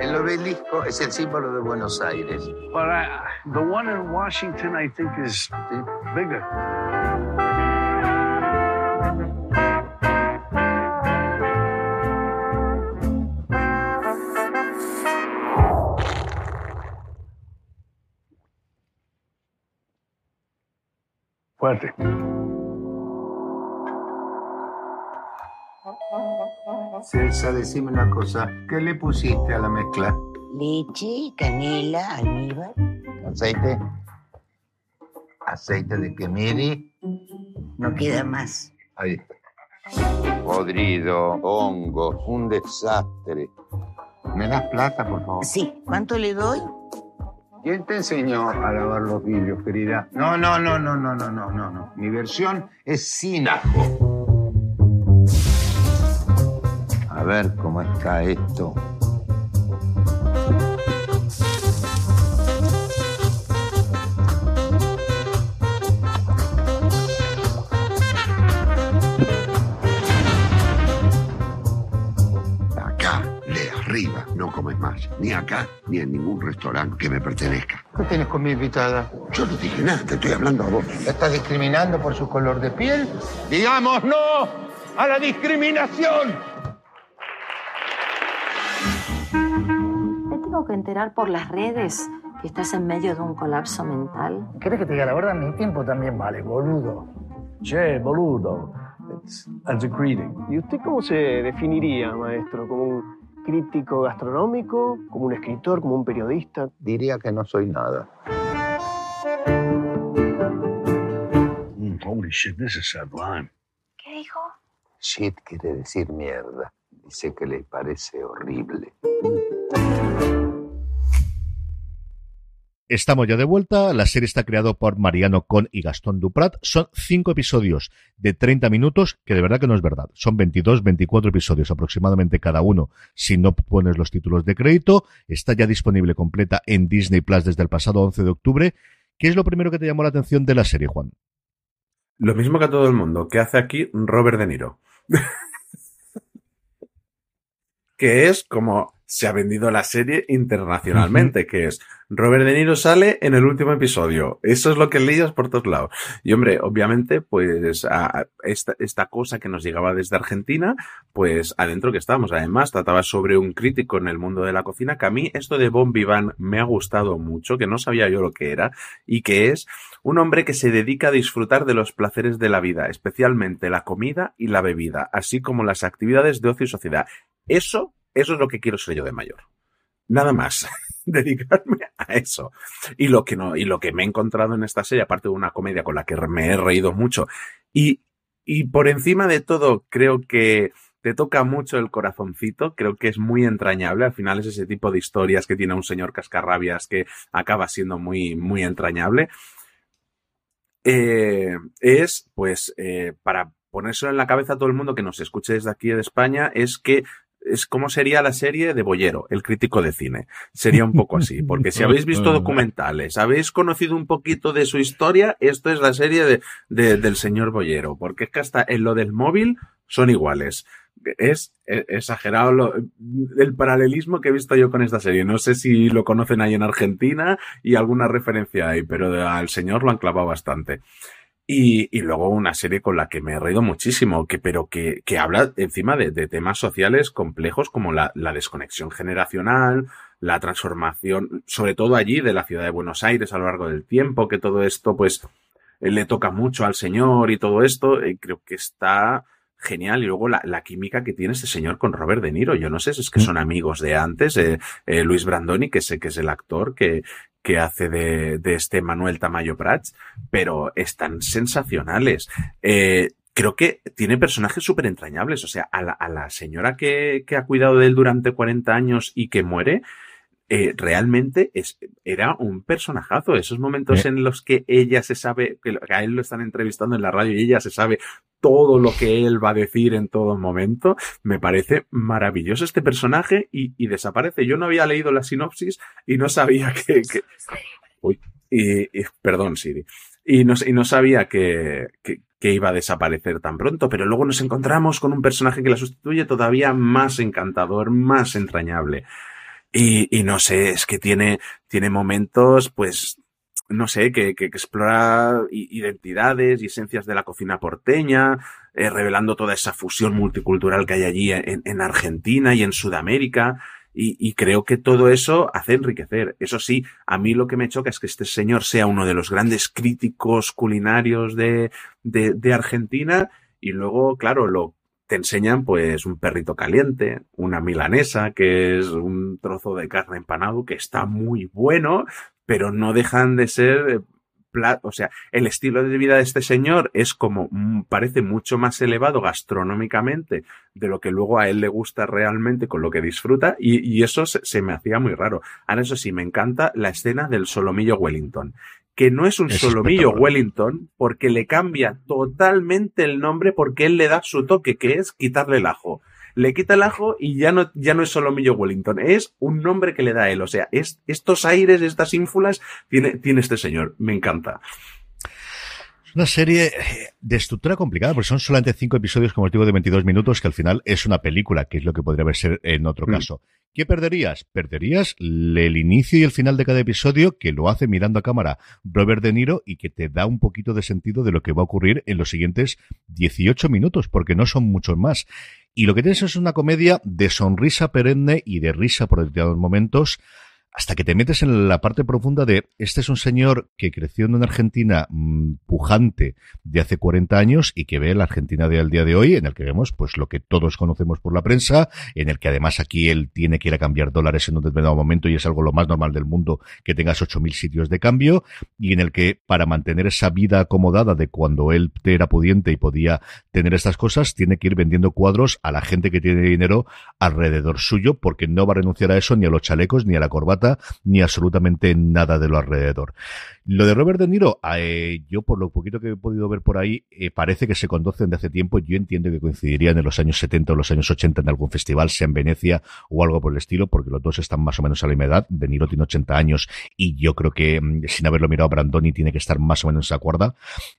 El obelisco es el símbolo de Buenos Aires. But I, the one in Washington, I think, is bigger. Fuerte. Celsa, decime una cosa. ¿Qué le pusiste a la mezcla? Leche, canela, almíbar. ¿Aceite? ¿Aceite de quemiri? No queda más. Ahí. Podrido, hongos, un desastre. ¿Me das plata, por favor? Sí. ¿Cuánto le doy? ¿Quién te enseñó a lavar los vidrios, querida? No, no, no, no, no, no, no, no, no. Mi versión es sin ajo. A ver cómo está esto. Comes más. Ni acá, ni en ningún restaurante que me pertenezca. ¿Qué tienes con mi invitada? Yo no dije nada, te estoy hablando a vos. ¿La estás discriminando por su color de piel? ¡Digamos no a la discriminación! Tengo que enterar por las redes que estás en medio de un colapso mental. ¿Querés que te diga la verdad? Mi tiempo también vale, boludo. Che, boludo. It's a greeting. ¿Y usted cómo se definiría, maestro? ¿Como un crítico gastronómico? ¿Como un escritor? ¿Como un periodista? Diría que no soy nada. Mm, holy shit, this is sublime. ¿Qué dijo? Shit quiere decir mierda. Dice que le parece horrible. Estamos ya de vuelta. La serie está creada por Mariano Con y Gastón Duprat. Son cinco episodios de 30 minutos, que de verdad que no es verdad. Son 22, 24 episodios aproximadamente cada uno, si no pones los títulos de crédito. Está ya disponible completa en Disney Plus desde el pasado 11 de octubre. ¿Qué es lo primero que te llamó la atención de la serie, Juan? Lo mismo que a todo el mundo. ¿Qué hace aquí Robert De Niro? que es como se ha vendido la serie internacionalmente, que es Robert De Niro sale en el último episodio. Eso es lo que leías por todos lados. Y hombre, obviamente, pues esta, esta cosa que nos llegaba desde Argentina, pues adentro que estamos. Además, trataba sobre un crítico en el mundo de la cocina, que a mí esto de Bon Vivant me ha gustado mucho, que no sabía yo lo que era, y que es un hombre que se dedica a disfrutar de los placeres de la vida, especialmente la comida y la bebida, así como las actividades de ocio y sociedad. Eso, eso es lo que quiero ser yo de mayor. Nada más. dedicarme a eso. Y lo que no, y lo que me he encontrado en esta serie, aparte de una comedia con la que me he reído mucho, y, y por encima de todo, creo que te toca mucho el corazoncito, creo que es muy entrañable. Al final es ese tipo de historias que tiene un señor cascarrabias que acaba siendo muy, muy entrañable. Eh, es, pues, eh, para ponérselo en la cabeza a todo el mundo que nos escuche desde aquí de España, es que es como sería la serie de Bollero, el crítico de cine. Sería un poco así, porque si habéis visto documentales, habéis conocido un poquito de su historia, esto es la serie de, de- del señor Bollero, porque es que hasta en lo del móvil son iguales. Es, es exagerado lo- el paralelismo que he visto yo con esta serie. No sé si lo conocen ahí en Argentina y alguna referencia hay, pero al señor lo han clavado bastante. Y, y luego una serie con la que me he reído muchísimo, que, pero que, que habla encima de, de temas sociales complejos como la, la desconexión generacional, la transformación, sobre todo allí de la ciudad de Buenos Aires a lo largo del tiempo, que todo esto pues eh, le toca mucho al señor y todo esto, eh, creo que está genial. Y luego la, la química que tiene este señor con Robert De Niro. Yo no sé si es que son amigos de antes, eh, eh, Luis Brandoni, que sé que es el actor que, que hace de, de este Manuel Tamayo Prats, pero están sensacionales. Eh, creo que tiene personajes súper entrañables. O sea, a la, a la señora que, que ha cuidado de él durante 40 años y que muere, eh, realmente es, era un personajazo. Esos momentos Eh. en los que ella se sabe, que a él lo están entrevistando en la radio y ella se sabe todo lo que él va a decir en todo momento, me parece maravilloso este personaje y, y desaparece. Yo no había leído la sinopsis y no sabía que... que- Uy, y, y- perdón, Siri. Y no, y no sabía que, que, que iba a desaparecer tan pronto, pero luego nos encontramos con un personaje que la sustituye todavía más encantador, más entrañable. Y, y no sé, es que tiene, tiene momentos, pues, no sé, que, que, explora identidades y esencias de la cocina porteña, eh, revelando toda esa fusión multicultural que hay allí en, en Argentina y en Sudamérica. Y, y creo que todo eso hace enriquecer. Eso sí, a mí lo que me choca es que este señor sea uno de los grandes críticos culinarios de, de, de Argentina y luego, claro, lo te enseñan pues un perrito caliente, una milanesa, que es un trozo de carne empanado que está muy bueno, pero no dejan de ser eh, o sea, el estilo de vida de este señor es como, mm, parece mucho más elevado gastronómicamente de lo que luego a él le gusta realmente con lo que disfruta y, y eso se, se me hacía muy raro. Ahora eso sí, me encanta la escena del solomillo Wellington que no es un Es solomillo. Wellington porque le cambia totalmente el nombre porque él le da su toque que es quitarle el ajo. Le quita el ajo y ya no, ya no es solomillo Wellington, es un nombre que le da él. O sea, es, estos aires, estas ínfulas tiene, tiene este señor. Me encanta. Una serie eh, de estructura complicada, porque son solamente cinco episodios, como os digo, de 22 minutos, que al final es una película, que es lo que podría haber ser en otro Mm. caso. ¿Qué perderías? Perderías el inicio y el final de cada episodio, que lo hace mirando a cámara Robert De Niro y que te da un poquito de sentido de lo que va a ocurrir en los siguientes 18 minutos, porque no son muchos más. Y lo que tienes es una comedia de sonrisa perenne y de risa por determinados momentos, hasta que te metes en la parte profunda de este es un señor que creció en una Argentina mm, pujante de hace 40 años y que ve la Argentina del día de hoy, en el que vemos pues lo que todos conocemos por la prensa, en el que además aquí él tiene que ir a cambiar dólares en un determinado momento y es algo lo más normal del mundo que tengas 8.000 sitios de cambio y en el que para mantener esa vida acomodada de cuando él era pudiente y podía tener estas cosas, tiene que ir vendiendo cuadros a la gente que tiene dinero alrededor suyo porque no va a renunciar a eso ni a los chalecos, ni a la corbata, ni absolutamente nada de lo alrededor. Lo de Robert De Niro, eh, yo por lo poquito que he podido ver por ahí, eh, parece que se conducen de hace tiempo. Yo entiendo que coincidirían en los años 70 o los años 80 en algún festival, sea en Venecia o algo por el estilo, porque los dos están más o menos a la misma edad. De Niro tiene 80 años y yo creo que, mm, sin haberlo mirado, Brandoni tiene que estar más o menos en esa cuerda.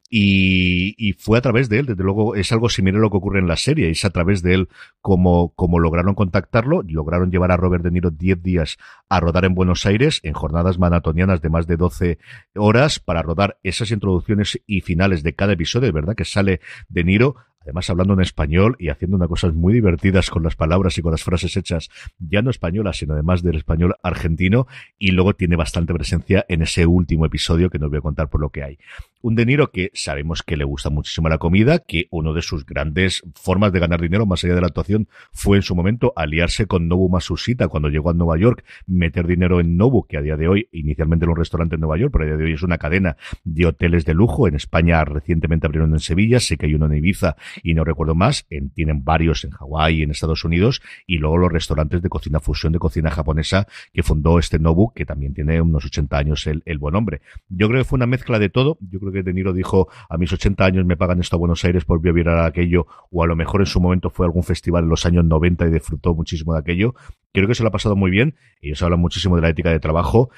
Y, y fue a través de él, desde luego es algo similar a lo que ocurre en la serie, es a través de él como, como lograron contactarlo, lograron llevar a Robert De Niro 10 días a rodar en Buenos Aires en jornadas maratonianas de más de 12 horas para rodar esas introducciones y finales de cada episodio, es verdad que sale De Niro además hablando en español y haciendo unas cosas muy divertidas con las palabras y con las frases hechas ya no españolas, sino además del español argentino, y luego tiene bastante presencia en ese último episodio que no voy a contar por lo que hay. Un De Niro que sabemos que le gusta muchísimo la comida, que uno de sus grandes formas de ganar dinero, más allá de la actuación, fue en su momento aliarse con Nobu Masushita cuando llegó a Nueva York, meter dinero en Nobu, que a día de hoy, inicialmente era un restaurante en Nueva York, pero a día de hoy es una cadena de hoteles de lujo. En España recientemente abrieron en Sevilla, sé que hay uno en Ibiza y no recuerdo más, en, tienen varios en Hawái en Estados Unidos, y luego los restaurantes de cocina fusión de cocina japonesa que fundó este Nobu, que también tiene unos 80 años el, el buen hombre. Yo creo que fue una mezcla de todo, yo creo que De Niro dijo, a mis 80 años me pagan esto a Buenos Aires por vivir a aquello, o a lo mejor en su momento fue algún festival en los años 90 y disfrutó muchísimo de aquello. Creo que se lo ha pasado muy bien, ellos hablan muchísimo de la ética de trabajo,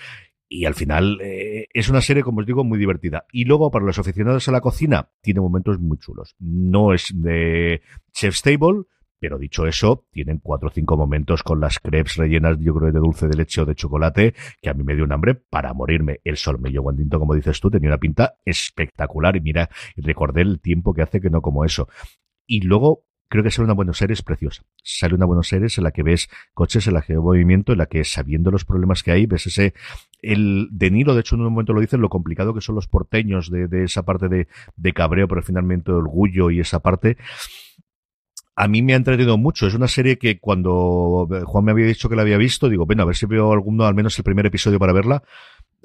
y al final eh, es una serie, como os digo, muy divertida. Y luego, para los aficionados a la cocina, tiene momentos muy chulos. No es de Chef's Table, pero dicho eso, tienen cuatro o cinco momentos con las crepes rellenas, yo creo, de dulce de leche o de chocolate, que a mí me dio un hambre para morirme. El solmello guandinto, como dices tú, tenía una pinta espectacular. Y mira, recordé el tiempo que hace que no como eso. Y luego, creo que sale una Buenos Aires preciosa. Sale una Buenos Aires en la que ves coches, en la que hay movimiento, en la que sabiendo los problemas que hay, ves ese, el De Niro, de hecho en un momento lo dicen, lo complicado que son los porteños de, de esa parte de, de cabreo, pero finalmente orgullo y esa parte. A mí me ha entretenido mucho. Es una serie que cuando Juan me había dicho que la había visto, digo, bueno, a ver si veo alguno, al menos el primer episodio para verla.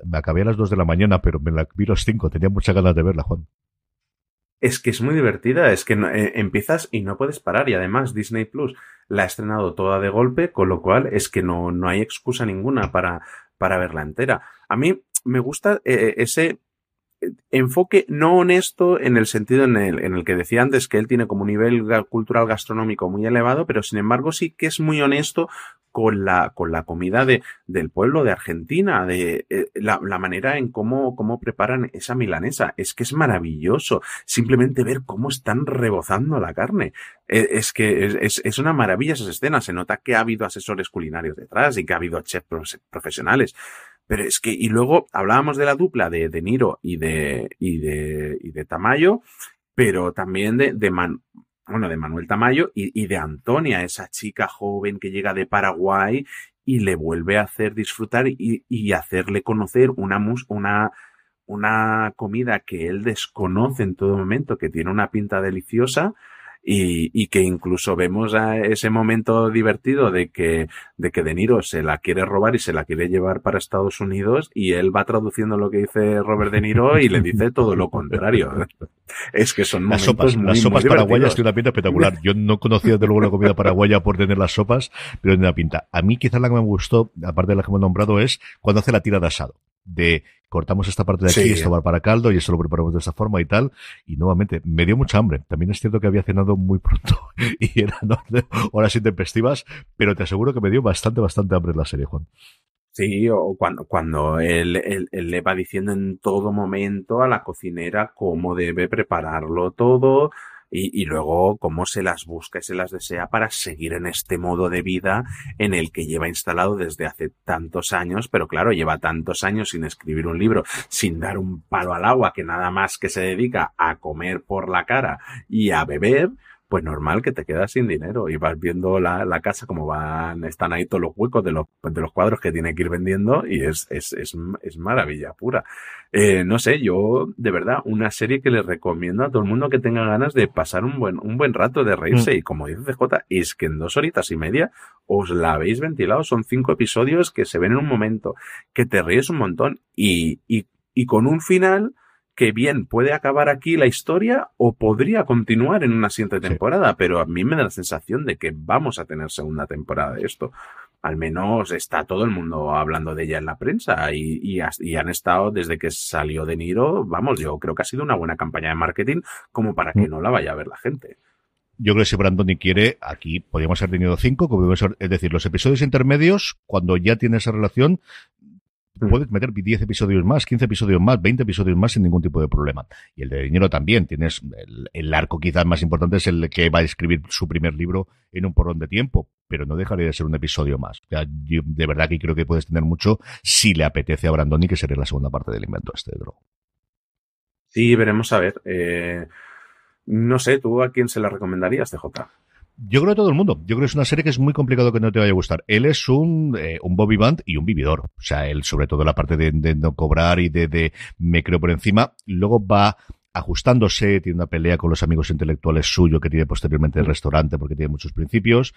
Me acabé a las dos de la mañana, pero me la vi los cinco. Tenía muchas ganas de verla, Juan. es que es muy divertida, es que eh, empiezas y no puedes parar y además Disney Plus la ha estrenado toda de golpe, con lo cual es que no, no hay excusa ninguna para, para verla entera. A mí me gusta eh, ese enfoque no honesto en el sentido en el, que decía antes que él tiene como un nivel cultural gastronómico muy elevado, pero sin embargo sí que es muy honesto con la, con la comida de, del pueblo de Argentina, de eh, la, manera en cómo, cómo preparan esa milanesa. Es que es maravilloso simplemente ver cómo están rebozando la carne. Eh, es que es, es, una maravilla esas escenas. Se nota que ha habido asesores culinarios detrás y que ha habido chefs profesionales. Pero es que, y luego hablábamos de la dupla de De Niro y de, y de, y de Tamayo, pero también de, de Man, bueno, de Manuel Tamayo y, y, de Antonia, esa chica joven que llega de Paraguay y le vuelve a hacer disfrutar y, y hacerle conocer una, una, una comida que él desconoce en todo momento, que tiene una pinta deliciosa y, y, que incluso vemos a ese momento divertido de que, de que De Niro se la quiere robar y se la quiere llevar para Estados Unidos y él va traduciendo lo que dice Robert De Niro y le dice todo lo contrario. Es que son las sopas, muy, las sopas muy paraguayas tienen una pinta espectacular. Yo no conocía de luego la comida paraguaya por tener las sopas, pero tiene una pinta. A mí quizás la que me gustó, aparte de la que hemos nombrado, es cuando hace la tira de asado de cortamos esta parte de aquí, Sí. esto va para caldo y esto lo preparamos de esta forma y tal. Y nuevamente, me dio mucha hambre. También es cierto que había cenado muy pronto y eran horas intempestivas, pero te aseguro que me dio bastante, bastante hambre la serie, Juan. Sí, o cuando, cuando él, él, él le va diciendo en todo momento a la cocinera cómo debe prepararlo todo y, y luego cómo se las busca y se las desea para seguir en este modo de vida en el que lleva instalado desde hace tantos años, pero claro, lleva tantos años sin escribir un libro, sin dar un palo al agua, que nada más que se dedica a comer por la cara y a beber, pues normal que te quedas sin dinero y vas viendo la, la casa como van, están ahí todos los huecos de los, de los cuadros que tiene que ir vendiendo y es, es, es, es maravilla pura. Eh, no sé, yo de verdad, una serie que le recomiendo a todo el mundo que tenga ganas de pasar un buen, un buen rato de reírse Mm. y como dice CJ, es que en dos horitas y media os la habéis ventilado, son cinco episodios que se ven en un momento, que te ríes un montón y, y, y con un final que bien puede acabar aquí la historia o podría continuar en una siguiente temporada, pero a mí me da la sensación de que vamos a tener segunda temporada de esto. Al menos está todo el mundo hablando de ella en la prensa y, y, has- y han estado desde que salió de Niro, vamos, yo creo que ha sido una buena campaña de marketing como para que no la vaya a ver la gente. Yo creo que si Brandoni quiere, aquí podríamos haber tenido cinco, como debe ser- es decir, los episodios intermedios, cuando ya tiene esa relación, puedes meter 10 episodios más, 15 episodios más, 20 episodios más sin ningún tipo de problema. Y el de dinero también, tienes el, el arco quizás más importante es el que va a escribir su primer libro en un porrón de tiempo, pero no dejaría de ser un episodio más. O sea, yo de verdad que creo que puedes tener mucho si le apetece a Brandoni, que sería la segunda parte del invento este de droga. Sí, veremos a ver. Eh, no sé, ¿tú a quién se la recomendarías, TJ? Yo creo que todo el mundo. Yo creo que es una serie que es muy complicado que no te vaya a gustar. Él es un, eh, un Bobby Band y un vividor. O sea, él sobre todo la parte de, de no cobrar y de, de me creo por encima. Luego va ajustándose, tiene una pelea con los amigos intelectuales suyo que tiene posteriormente el restaurante porque tiene muchos principios,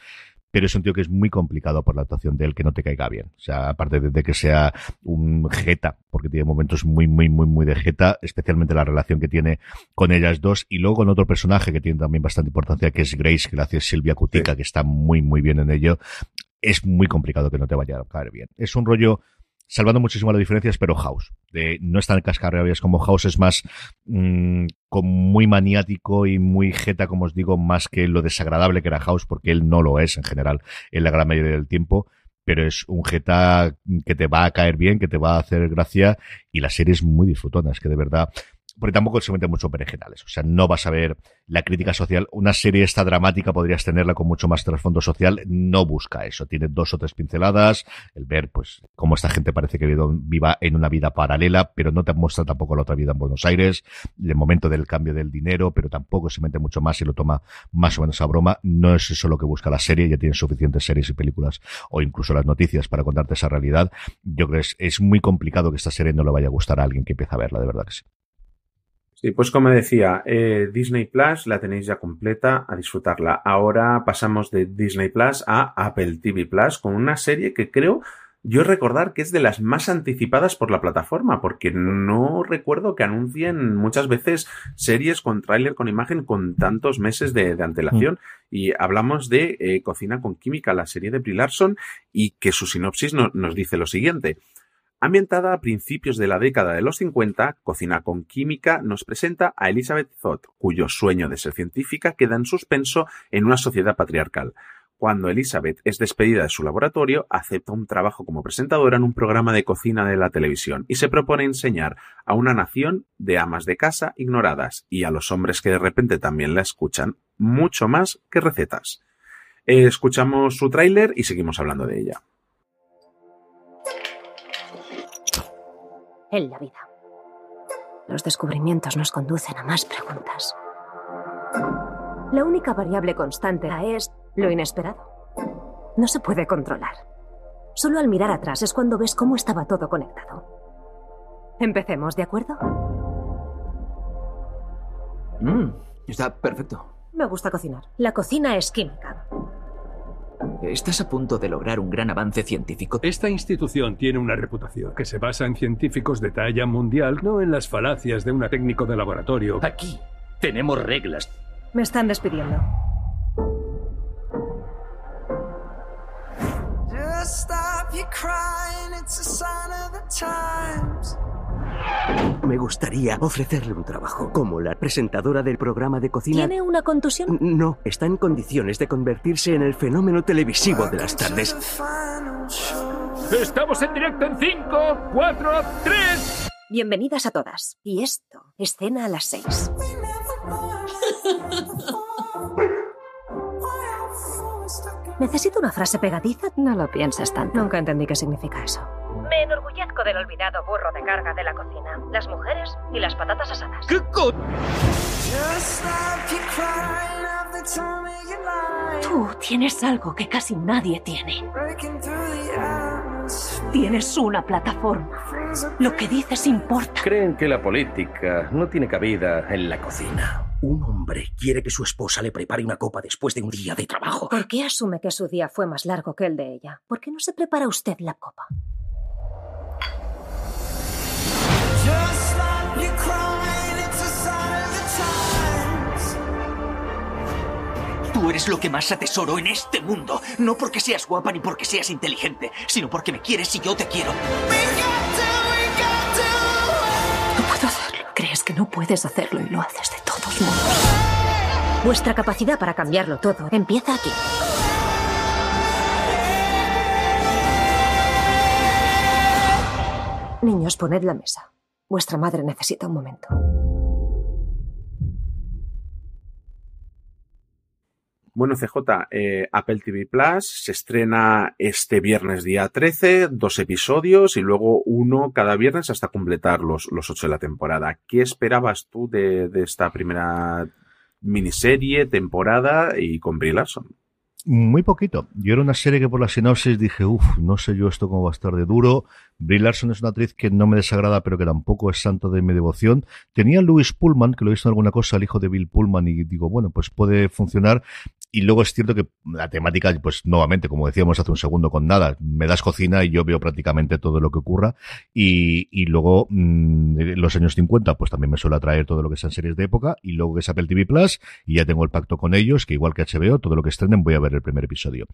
pero es un tío que es muy complicado por la actuación de él que no te caiga bien. O sea, aparte de, de que sea un jeta, porque tiene momentos muy, muy, muy, muy de jeta, especialmente la relación que tiene con ellas dos, y luego con otro personaje que tiene también bastante importancia, que es Grace, que la hace Silvia Cutica, que está muy, muy bien en ello. Es muy complicado que no te vaya a caer bien. Es un rollo salvando muchísimo las diferencias, pero House. No es tan cascarrabias como House, es más mm, como muy maniático y muy jeta, como os digo, más que lo desagradable que era House, porque él no lo es en general en la gran mayoría del tiempo. Pero es un jeta que te va a caer bien, que te va a hacer gracia, y la serie es muy disfrutona, es que de verdad, porque tampoco se mete mucho perengenales. O sea, no vas a ver la crítica social. Una serie esta dramática podrías tenerla con mucho más trasfondo social. No busca eso. Tiene dos o tres pinceladas. El ver, pues, cómo esta gente parece que viva en una vida paralela, pero no te muestra tampoco la otra vida en Buenos Aires. El momento del cambio del dinero, pero tampoco se mete mucho más y lo toma más o menos a broma. No es eso lo que busca la serie. Ya tiene suficientes series y películas o incluso las noticias para contarte esa realidad. Yo creo que es, es muy complicado que esta serie no le vaya a gustar a alguien que empieza a verla, de verdad que sí. Sí, pues como decía, eh, Disney Plus la tenéis ya completa a disfrutarla. Ahora pasamos de Disney Plus a Apple TV Plus con una serie que creo yo recordar que es de las más anticipadas por la plataforma, porque no recuerdo que anuncien muchas veces series con tráiler, con imagen, con tantos meses de, de antelación. Y hablamos de eh, Cocina con Química, la serie de Brie Larson, y que su sinopsis no- nos dice lo siguiente. Ambientada a principios de la década de los 50, Cocina con Química nos presenta a Elizabeth Zott, cuyo sueño de ser científica queda en suspenso en una sociedad patriarcal. Cuando Elizabeth es despedida de su laboratorio, acepta un trabajo como presentadora en un programa de cocina de la televisión y se propone enseñar a una nación de amas de casa ignoradas y a los hombres que de repente también la escuchan mucho más que recetas. Escuchamos su tráiler y seguimos hablando de ella. En la vida. Los descubrimientos nos conducen a más preguntas. La única variable constante es lo inesperado. No se puede controlar. Solo al mirar atrás es cuando ves cómo estaba todo conectado. Empecemos, ¿de acuerdo? Mm, está perfecto. Me gusta cocinar. La cocina es química. ¿Estás a punto de lograr un gran avance científico? Esta institución tiene una reputación que se basa en científicos de talla mundial, no en las falacias de un técnico de laboratorio. Aquí tenemos reglas. Me están despidiendo. Just stop your crying, it's a sign of the times. Me gustaría ofrecerle un trabajo como la presentadora del programa de cocina. ¿Tiene una contusión? No, está en condiciones de convertirse en el fenómeno televisivo de las tardes. Estamos en directo en 5, 4, 3. Bienvenidas a todas. Y esto, escena a las seis. ¿Necesito una frase pegadiza? No lo piensas tanto. Nunca entendí qué significa eso. Me enorgullezco del olvidado burro de carga de la cocina, las mujeres y las patatas asadas. ¿Qué co... Tú tienes algo que casi nadie tiene. Tienes una plataforma. Lo que dices importa. Creen que la política no tiene cabida en la cocina. Un hombre quiere que su esposa le prepare una copa después de un día de trabajo. ¿Por qué asume que su día fue más largo que el de ella? ¿Por qué no se prepara usted la copa? Tú eres lo que más atesoro en este mundo. No porque seas guapa ni porque seas inteligente, sino porque me quieres y yo te quiero. No puedo hacerlo. Crees que no puedes hacerlo y lo haces de todos modos. Vuestra capacidad para cambiarlo todo empieza aquí. Niños, poned la mesa. Vuestra madre necesita un momento. Bueno, CJ, eh, Apple TV Plus se estrena este viernes día 13, dos episodios y luego uno cada viernes hasta completar los, los ocho de la temporada. ¿Qué esperabas tú de, esta primera miniserie, temporada y con Brie Larson? Muy poquito. Yo era una serie que por la sinopsis dije, uff, no sé yo esto cómo va a estar de duro. Brie Larson es una actriz que no me desagrada, pero que tampoco es santo de mi devoción. Tenía a Louis Pullman, que lo he visto en alguna cosa, el hijo de Bill Pullman, y digo, bueno, pues puede funcionar. Y luego es cierto que la temática, pues nuevamente, como decíamos hace un segundo con nada, me das cocina y yo veo prácticamente todo lo que ocurra. Y, y luego, mmm, los años 50, pues también me suele atraer todo lo que sean series de época. Y luego que es Apple TV Plus, y ya tengo el pacto con ellos, que igual que HBO, todo lo que estrenen voy a ver el primer episodio.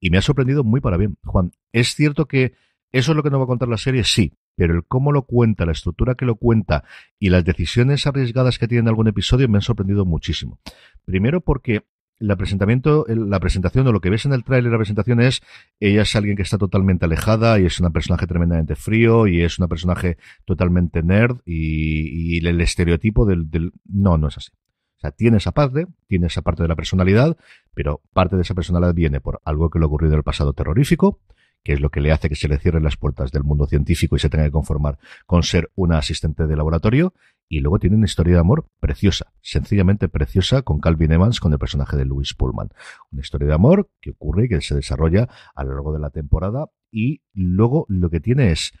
Y me ha sorprendido muy para bien, Juan. Es cierto que eso es lo que nos va a contar la serie, sí. Pero el cómo lo cuenta, la estructura que lo cuenta y las decisiones arriesgadas que tiene en algún episodio me han sorprendido muchísimo. Primero porque la presentamiento, la presentación o lo que ves en el tráiler, la presentación es ella es alguien que está totalmente alejada y es un personaje tremendamente frío y es un personaje totalmente nerd y, el estereotipo del, del, no, no es así. O sea, tiene esa parte, tiene esa parte de la personalidad, pero parte de esa personalidad viene por algo que le ha ocurrido en el pasado terrorífico, que es lo que le hace que se le cierren las puertas del mundo científico y se tenga que conformar con ser una asistente de laboratorio. Y luego tiene una historia de amor preciosa, sencillamente preciosa, con Calvin Evans, con el personaje de Louis Pullman. Una historia de amor que ocurre y que se desarrolla a lo largo de la temporada. Y luego lo que tiene es,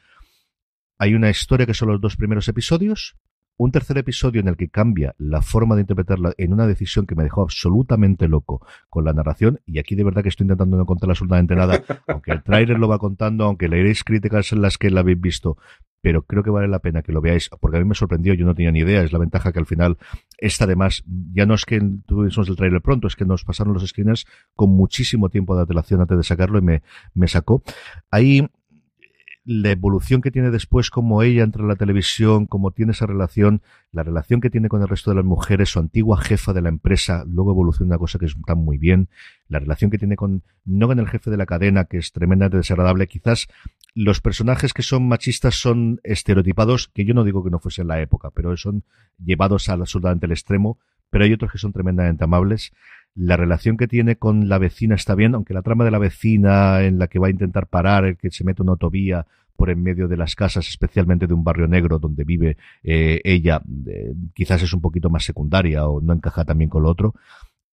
hay una historia que son los dos primeros episodios, un tercer episodio en el que cambia la forma de interpretarla en una decisión que me dejó absolutamente loco con la narración, y aquí de verdad que estoy intentando no contar absolutamente nada, aunque el trailer lo va contando, aunque leeréis críticas en las que la habéis visto, pero creo que vale la pena que lo veáis, porque a mí me sorprendió, yo no tenía ni idea, es la ventaja que al final, esta además, ya no es que tuviésemos el trailer pronto, es que nos pasaron los screeners con muchísimo tiempo de antelación antes de sacarlo y me, me sacó. Ahí la evolución que tiene después, como ella entra en la televisión, como tiene esa relación, la relación que tiene con el resto de las mujeres, su antigua jefa de la empresa, luego evoluciona una cosa que está muy bien, la relación que tiene con, no con el jefe de la cadena, que es tremendamente desagradable, quizás los personajes que son machistas son estereotipados, que yo no digo que no fuese en la época, pero son llevados al absolutamente el extremo, pero hay otros que son tremendamente amables. La relación que tiene con la vecina está bien, aunque la trama de la vecina en la que va a intentar parar, el que se mete una autovía por en medio de las casas, especialmente de un barrio negro donde vive eh, ella, eh, quizás es un poquito más secundaria o no encaja también con lo otro.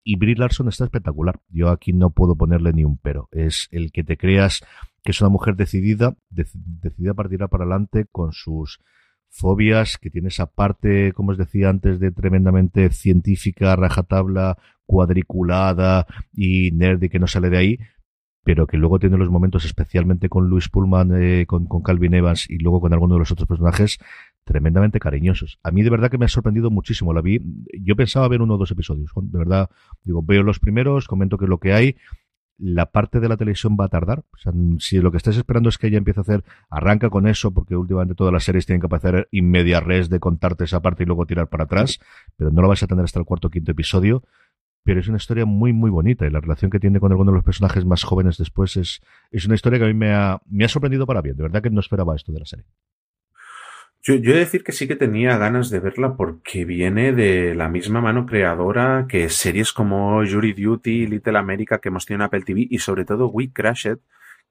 Y Brie Larson está espectacular. Yo aquí no puedo ponerle ni un pero. Es el que te creas que es una mujer decidida, decidida a partir para adelante con sus fobias, que tiene esa parte, como os decía antes, de tremendamente científica, rajatabla, cuadriculada y nerd y que no sale de ahí, pero que luego tiene los momentos, especialmente con Luis Pullman, eh, con, con, Calvin Evans y luego con alguno de los otros personajes, tremendamente cariñosos. A mí de verdad que me ha sorprendido muchísimo. La vi, yo pensaba ver uno o dos episodios. De verdad, digo, veo los primeros, comento que es lo que hay la parte de la televisión va a tardar. O sea, si lo que estás esperando es que ella empiece a hacer, arranca con eso, porque últimamente todas las series tienen que hacer inmedia res de contarte esa parte y luego tirar para atrás, pero no lo vas a tener hasta el cuarto o quinto episodio. Pero es una historia muy, muy bonita y la relación que tiene con alguno de los personajes más jóvenes después es, es una historia que a mí me ha, me ha sorprendido para bien. De verdad que no esperaba esto de la serie. Yo, yo he de decir que sí que tenía ganas de verla porque viene de la misma mano creadora que series como Jury Duty, Little America que hemos tenido en Apple TV y sobre todo We Crashed,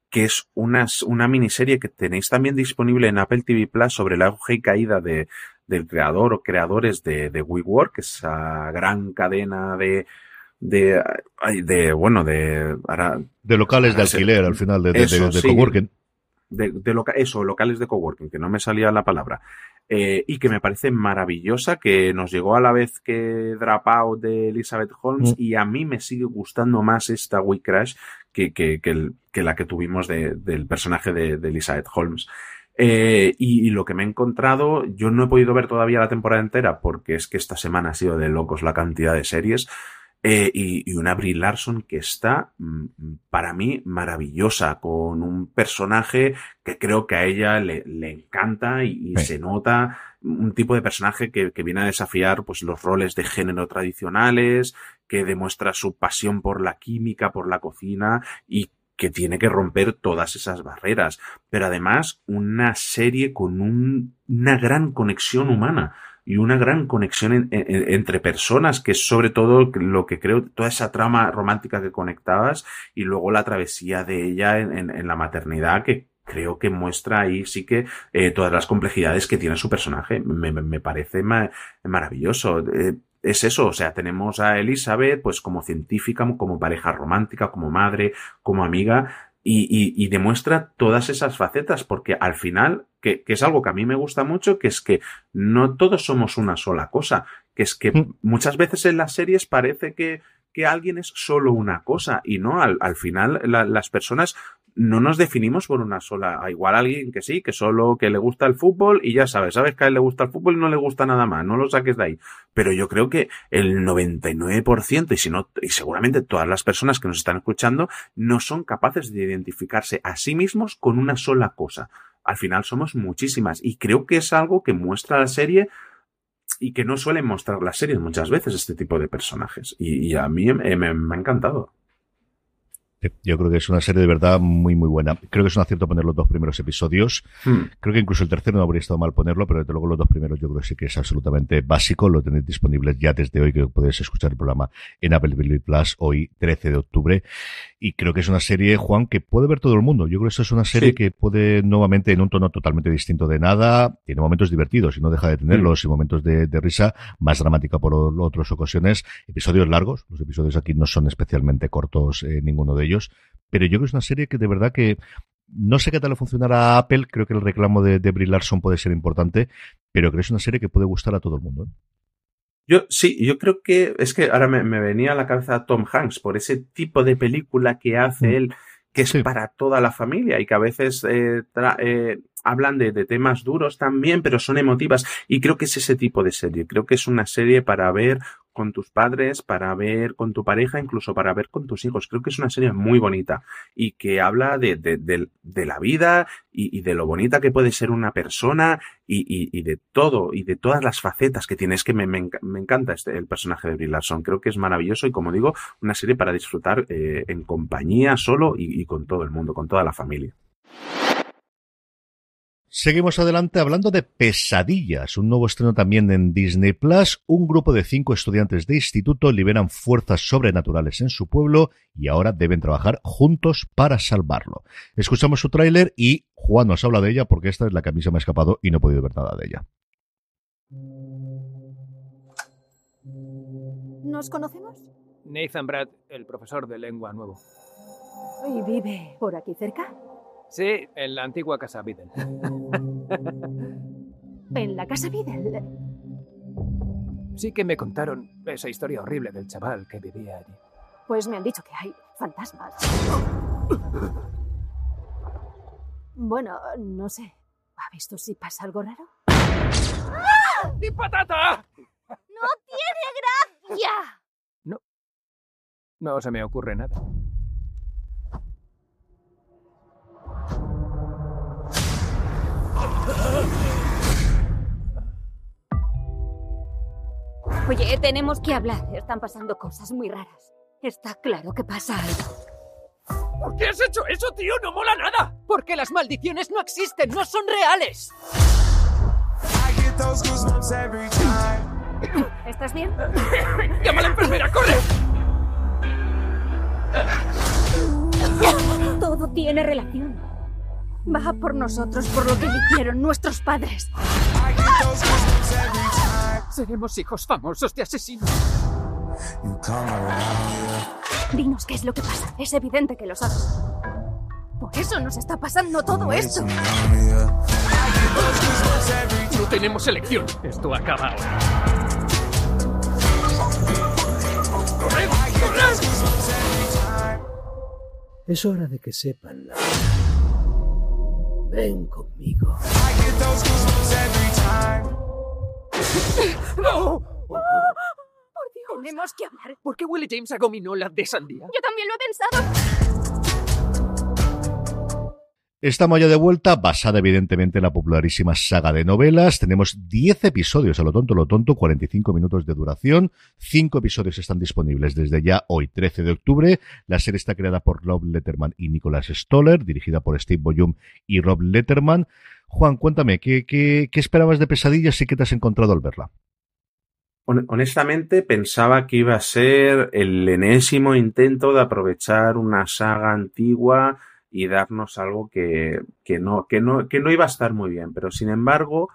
que es una, una miniserie que tenéis también disponible en Apple TV Plus sobre la auge y caída de, del creador o creadores de, de WeWork, esa gran cadena de, de, de bueno, de... de locales de alquiler al final, de, de, de coworking de, de loca eso, locales de coworking, que no me salía la palabra, eh, y que me parece maravillosa, que nos llegó a la vez que Dropout de Elizabeth Holmes, mm. y a mí me sigue gustando más esta We Crash que, que, que, el, que la que tuvimos de, del personaje de, de Elizabeth Holmes. Eh, y, y, lo que me he encontrado, yo no he podido ver todavía la temporada entera porque es que esta semana ha sido de locos la cantidad de series. Eh, y, y, una Brie Larson que está, mm, para mí, maravillosa, con un personaje que creo que a ella le, le encanta y, y sí. se nota un tipo de personaje que, que, viene a desafiar pues los roles de género tradicionales, que demuestra su pasión por la química, por la cocina y que tiene que romper todas esas barreras. Pero además, una serie con un, una gran conexión humana y una gran conexión en, en, entre personas, que es sobre todo lo que creo, toda esa trama romántica que conectabas y luego la travesía de ella en, la maternidad que creo que muestra ahí sí que eh, todas las complejidades que tiene su personaje. Me, parece ma maravilloso. Eh, es eso, o sea, tenemos a Elizabeth pues como científica, como pareja romántica, como madre, como amiga, y, demuestra todas esas facetas, porque al final, que, que, es algo que a mí me gusta mucho, que es que no todos somos una sola cosa, que es que mm. muchas veces en las series parece que, que alguien es solo una cosa, y no, al, al final la, las personas no nos definimos por una sola. Igual alguien que sí, que solo que le gusta el fútbol y ya sabes, sabes que a él le gusta el fútbol y no le gusta nada más, no lo saques de ahí. Pero yo creo que el 99% y si no, y seguramente todas las personas que nos están escuchando no son capaces de identificarse a sí mismos con una sola cosa. Al final somos muchísimas y creo que es algo que muestra la serie y que no suelen mostrar las series muchas veces este tipo de personajes. Y, a mí me, me ha encantado. Yo creo que es una serie de verdad muy, muy buena. Creo que es un acierto poner los dos primeros episodios. Hmm. Creo que incluso el tercero no habría estado mal ponerlo, pero desde luego los dos primeros yo creo que sí que es absolutamente básico. Lo tenéis disponible ya desde hoy, que podéis escuchar el programa en Apple TV Plus, hoy 13 de octubre. Y creo que es una serie, Juan, que puede ver todo el mundo. Yo creo que esta es una serie sí. que puede nuevamente en un tono totalmente distinto de nada. Tiene momentos divertidos y no deja de tenerlos, hmm. y momentos de, de, risa, más dramática por otras ocasiones. Episodios largos. Los episodios aquí no son especialmente cortos, eh, ninguno de ellos ellos, pero yo creo que es una serie que de verdad que no sé qué tal funcionará a Apple, creo que el reclamo de, de Brie Larson puede ser importante, pero creo que es una serie que puede gustar a todo el mundo. ¿eh? Yo sí, yo creo que es que ahora me, me, venía a la cabeza Tom Hanks por ese tipo de película que hace mm. él, que es sí. para toda la familia y que a veces eh, eh, hablan de, temas duros también, pero son emotivas. Y creo que es ese tipo de serie. Creo que es una serie para ver con tus padres, para ver con tu pareja, incluso para ver con tus hijos. Creo que es una serie muy bonita y que habla de, la vida y, de lo bonita que puede ser una persona y, de todo y de todas las facetas que tiene. Es que me encanta este, el personaje de Brie Larson. Creo que es maravilloso y, como digo, una serie para disfrutar eh, en compañía, solo y con todo el mundo, con toda la familia. Seguimos adelante hablando de Pesadillas, un nuevo estreno también en Disney Plus. Un grupo de cinco estudiantes de instituto liberan fuerzas sobrenaturales en su pueblo y ahora deben trabajar juntos para salvarlo. Escuchamos su tráiler y Juan nos habla de ella porque esta es la que a mí se me ha escapado y no he podido ver nada de ella. ¿Nos conocemos? Nathan Brad, el profesor de lengua nuevo. ¿Y vive por aquí cerca? Sí, en la antigua casa Biddle. ¿En la casa Biddle? Sí que me contaron esa historia horrible del chaval que vivía allí. Pues me han dicho que hay fantasmas. Bueno, no sé. ¿Ha visto si pasa algo raro? ¡Ah! ¡Mi patata! ¡No tiene gracia! No. No se me ocurre nada. Oye, tenemos que hablar. Están pasando cosas muy raras. Está claro que pasa algo. ¿Por qué has hecho eso, tío? ¡No mola nada! Porque las maldiciones no existen, no son reales. ¿Estás bien? ¡Llama a la enfermera, corre! Todo tiene relación. Va por nosotros por lo que hicieron nuestros padres. Seremos hijos famosos de asesinos. Dinos qué es lo que pasa. Es evidente que lo sabes. Por eso nos está pasando todo esto. No tenemos elección. Esto acaba ahora. ¡Corred! ¡Corred! Es hora de que sepan la Ven conmigo. ¡No! ¡Por Dios! Tenemos que hablar. ¿Por qué Willie James a gominola de sandía? Yo también lo he pensado. Estamos ya de vuelta, basada evidentemente en la popularísima saga de novelas. Tenemos 10 episodios, a lo tonto, lo tonto, 45 minutos de duración. 5 episodios están disponibles desde ya hoy, 13 de octubre. La serie está creada por Rob Letterman y Nicholas Stoller, dirigida por Steve Boyum y Rob Letterman. Juan, cuéntame, ¿qué, esperabas de Pesadillas y qué te has encontrado al verla? Honestamente pensaba que iba a ser el enésimo intento de aprovechar una saga antigua y darnos algo que, no, iba a estar muy bien. Pero sin embargo,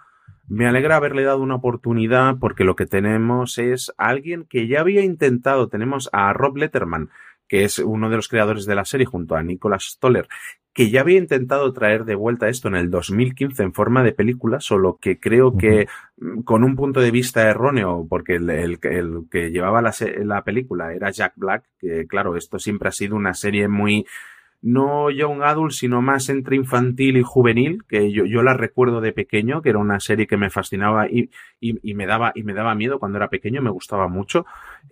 me alegra haberle dado una oportunidad porque lo que tenemos es alguien que ya había intentado, tenemos a Rob Letterman, que es uno de los creadores de la serie junto a Nicholas Stoller, que ya había intentado traer de vuelta esto en el 2015 en forma de película, solo que creo que con un punto de vista erróneo, porque el, el, el que llevaba la, la película era Jack Black, que claro, esto siempre ha sido una serie muy no young adult, sino más entre infantil y juvenil, que yo, yo la recuerdo de pequeño, que era una serie que me fascinaba y, y, y, me, daba, y me daba miedo cuando era pequeño, me gustaba mucho.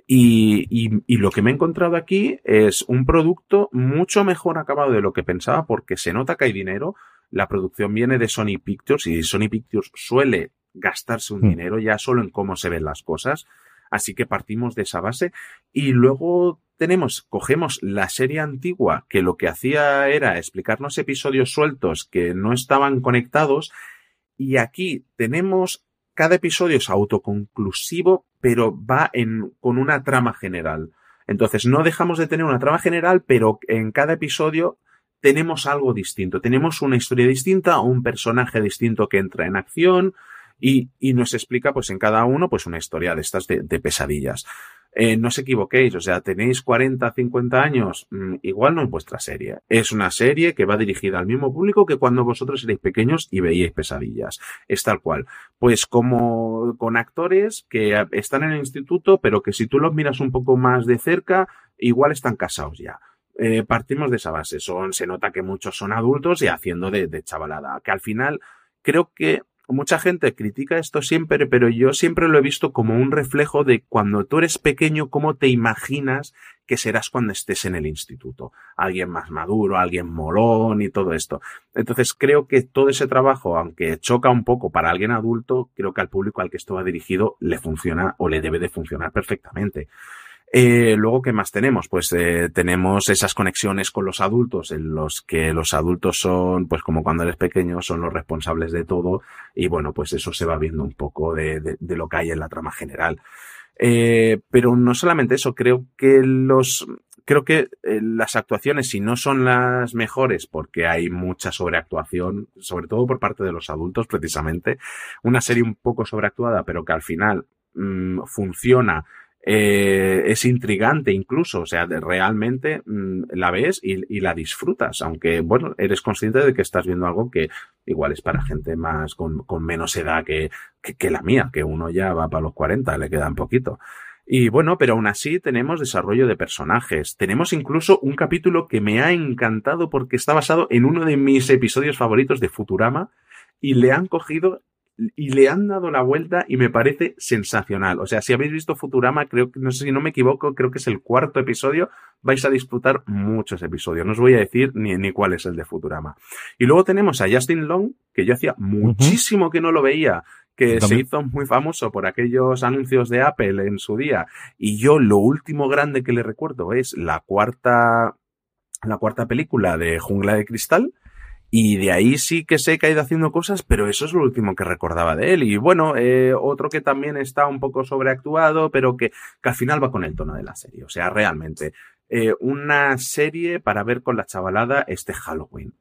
Y, y, lo que me he encontrado aquí es un producto mucho mejor acabado de lo que pensaba, porque se nota que hay dinero. La producción viene de Sony Pictures y Sony Pictures suele gastarse un mm. dinero ya solo en cómo se ven las cosas. Así que partimos de esa base y luego tenemos, cogemos la serie antigua que lo que hacía era explicarnos episodios sueltos que no estaban conectados y aquí tenemos cada episodio es autoconclusivo pero va en, con una trama general. Entonces no dejamos de tener una trama general pero en cada episodio tenemos algo distinto, tenemos una historia distinta, un personaje distinto que entra en acción, y, y, nos explica pues en cada uno pues una historia de estas de pesadillas. Eh, no os equivoquéis, o sea, tenéis 40, 50 años, mm, igual no es vuestra serie. Es una serie que va dirigida al mismo público que cuando vosotros erais pequeños y veíais pesadillas. Es tal cual. Pues como con actores que están en el instituto, pero que si tú los miras un poco más de cerca, igual están casados ya. Eh, partimos de esa base. Son, se nota que muchos son adultos y haciendo de, de chavalada. Que al final creo que mucha gente critica esto siempre, pero yo siempre lo he visto como un reflejo de cuando tú eres pequeño, cómo te imaginas que serás cuando estés en el instituto. Alguien más maduro, alguien molón y todo esto. Entonces creo que todo ese trabajo, aunque choca un poco para alguien adulto, creo que al público al que esto va dirigido le funciona o le debe de funcionar perfectamente. Eh, luego, ¿qué más tenemos? Pues eh, tenemos esas conexiones con los adultos, en los que los adultos son, pues como cuando eres pequeño, son los responsables de todo, y bueno, pues eso se va viendo un poco de, de, de lo que hay en la trama general. Eh, pero no solamente eso, creo que los, creo que eh, las actuaciones, si no son las mejores, porque hay mucha sobreactuación, sobre todo por parte de los adultos, precisamente, una serie un poco sobreactuada, pero que al final mmm, funciona eh, es intrigante incluso, o sea, realmente mmm, la ves y, la disfrutas, aunque, bueno, eres consciente de que estás viendo algo que igual es para gente más con, con menos edad que, que, que, la mía, que uno ya va para los 40, le queda un poquito. Y bueno, pero aún así tenemos desarrollo de personajes. Tenemos incluso un capítulo que me ha encantado porque está basado en uno de mis episodios favoritos de Futurama y le han cogido y le han dado la vuelta y me parece sensacional. O sea, si habéis visto Futurama, creo que, no sé si no me equivoco, creo que es el cuarto episodio, vais a disfrutar muchos episodios. No os voy a decir ni, ni cuál es el de Futurama. Y luego tenemos a Justin Long, que yo hacía muchísimo que no lo veía, que se hizo muy famoso por aquellos anuncios de Apple en su día. Y yo lo último grande que le recuerdo es la cuarta, la cuarta película de Jungla de Cristal, y de ahí sí que sé que ha ido haciendo cosas, pero eso es lo último que recordaba de él. Y bueno, eh, otro que también está un poco sobreactuado, pero que, que, al final va con el tono de la serie. O sea, realmente, eh, una serie para ver con la chavalada este Halloween.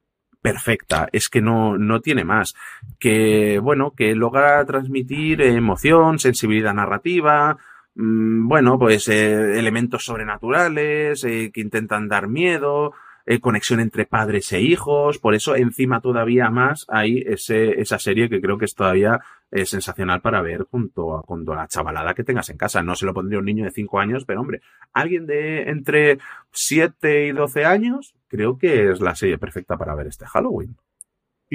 Perfecta, es que no, no tiene más. Que, bueno, que logra transmitir emoción, sensibilidad narrativa, mmm, bueno, pues eh, elementos sobrenaturales, que intentan dar miedo, eh, conexión entre padres e hijos, por eso encima todavía más hay ese, esa serie que creo que es todavía eh, sensacional para ver junto a, a la chavalada que tengas en casa. No se lo pondría un niño de 5 años, pero hombre, alguien de entre 7 y 12 años, creo que es la serie perfecta para ver este Halloween.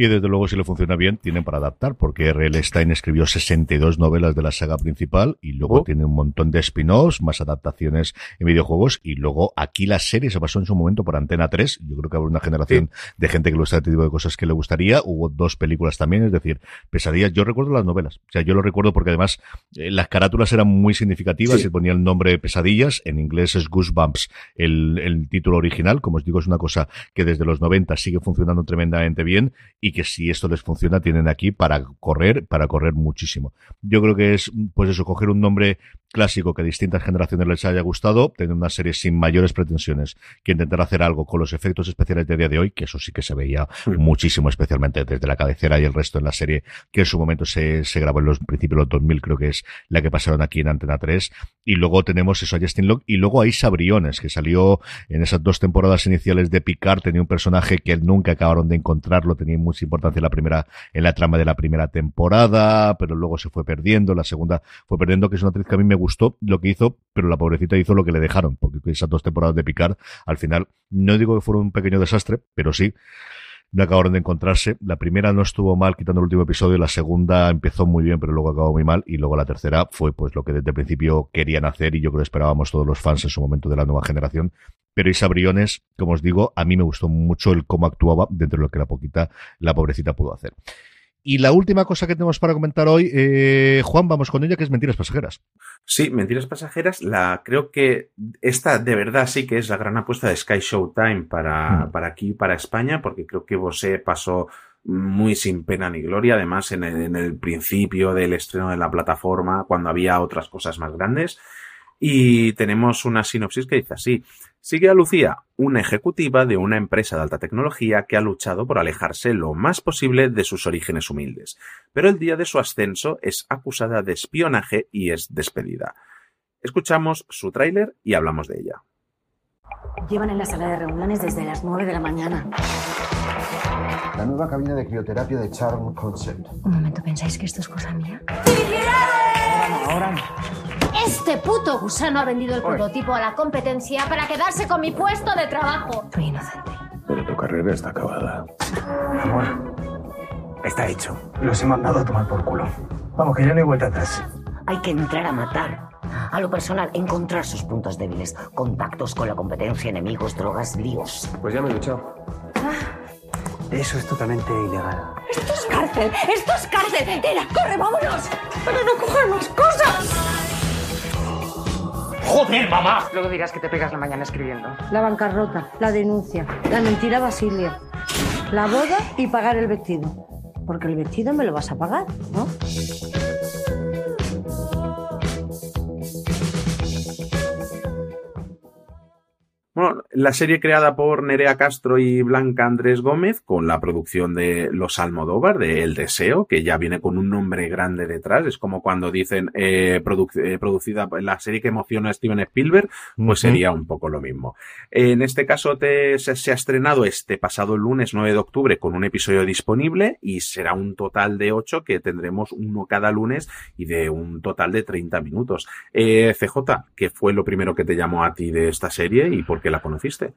Y desde luego, si le funciona bien, tienen para adaptar, porque R.L. Stein escribió 62 novelas de la saga principal y luego oh. tiene un montón de spin-offs, más adaptaciones en videojuegos. Y luego aquí la serie se pasó en su momento por Antena 3. Yo creo que habrá una generación sí. de gente que le gusta este tipo de cosas que le gustaría. Hubo dos películas también, es decir, pesadillas. Yo recuerdo las novelas. O sea, yo lo recuerdo porque además eh, las carátulas eran muy significativas. Sí. Se ponía el nombre Pesadillas. En inglés es Goosebumps, el, el título original. Como os digo, es una cosa que desde los 90 sigue funcionando tremendamente bien y que si esto les funciona tienen aquí para correr, para correr muchísimo. Yo creo que es, pues eso, coger un nombre clásico que a distintas generaciones les haya gustado, tener una serie sin mayores pretensiones que intentar hacer algo con los efectos especiales de día de hoy, que eso sí que se veía sí. muchísimo, especialmente desde la cabecera y el resto en la serie, que en su momento se, se grabó en los principios de los 2000, creo que es la que pasaron aquí en Antena 3. Y luego tenemos eso a Justin Locke y luego a Isa Briones, que salió en esas dos temporadas iniciales de Picard, tenía un personaje que nunca acabaron de encontrarlo, tenía mucha importancia en la primera, en la trama de la primera temporada, pero luego se fue perdiendo, la segunda fue perdiendo, que es una actriz que a mí me gustó lo que hizo, pero la pobrecita hizo lo que le dejaron, porque esas dos temporadas de Picard, al final, no digo que fueron un pequeño desastre, pero sí, no acabaron de encontrarse. La primera no estuvo mal quitando el último episodio, la segunda empezó muy bien, pero luego acabó muy mal, y luego la tercera fue pues lo que desde el principio querían hacer, y yo creo que esperábamos todos los fans en su momento de la nueva generación. Pero Isa Briones, como os digo, a mí me gustó mucho el cómo actuaba dentro de lo que la poquita, la pobrecita pudo hacer. Y la última cosa que tenemos para comentar hoy, eh, Juan, vamos con ella, que es Mentiras Pasajeras. Sí, Mentiras Pasajeras, la creo que esta de verdad sí que es la gran apuesta de Sky Showtime para, mm. para aquí, para España, porque creo que Bosé pasó muy sin pena ni gloria, además en el, en el principio del estreno de la plataforma, cuando había otras cosas más grandes. Y tenemos una sinopsis que dice así. Sigue a Lucía, una ejecutiva de una empresa de alta tecnología que ha luchado por alejarse lo más posible de sus orígenes humildes, pero el día de su ascenso es acusada de espionaje y es despedida. Escuchamos su tráiler y hablamos de ella. Llevan en la sala de reuniones desde las 9 de la mañana. La nueva cabina de crioterapia de Charm Concept. Un momento, ¿pensáis que esto es cosa mía? No. Este puto gusano ha vendido el prototipo a la competencia para quedarse con mi puesto de trabajo. Soy inocente. Pero tu carrera está acabada. Amor, está hecho. Los he mandado a tomar por culo. Vamos, que ya no hay vuelta atrás. Hay que entrar a matar. A lo personal, encontrar sus puntos débiles, contactos con la competencia, enemigos, drogas, líos. Pues ya me he duchado. Eso es totalmente ilegal. ¡Esto es cárcel! ¡Esto es cárcel! ¡Tira, corre, vámonos! ¡Pero no coger más cosas! ¡Joder, mamá! Luego dirás que te pegas la mañana escribiendo. La bancarrota, la denuncia, la mentira Basilio, la boda y pagar el vestido. Porque el vestido me lo vas a pagar, ¿no? Bueno, la serie creada por Nerea Castro y Blanca Andrés Gómez, con la producción de Los Almodóvar, de El Deseo, que ya viene con un nombre grande detrás. Es como cuando dicen eh, eh, producida la serie que emociona a Steven Spielberg, pues sería un poco lo mismo. En este caso te- se, se ha estrenado este pasado lunes 9 de octubre con un episodio disponible y será un total de 8 que tendremos uno cada lunes y de un total de 30 minutos. Eh, CJ, ¿qué fue lo primero que te llamó a ti de esta serie y por qué la conociste?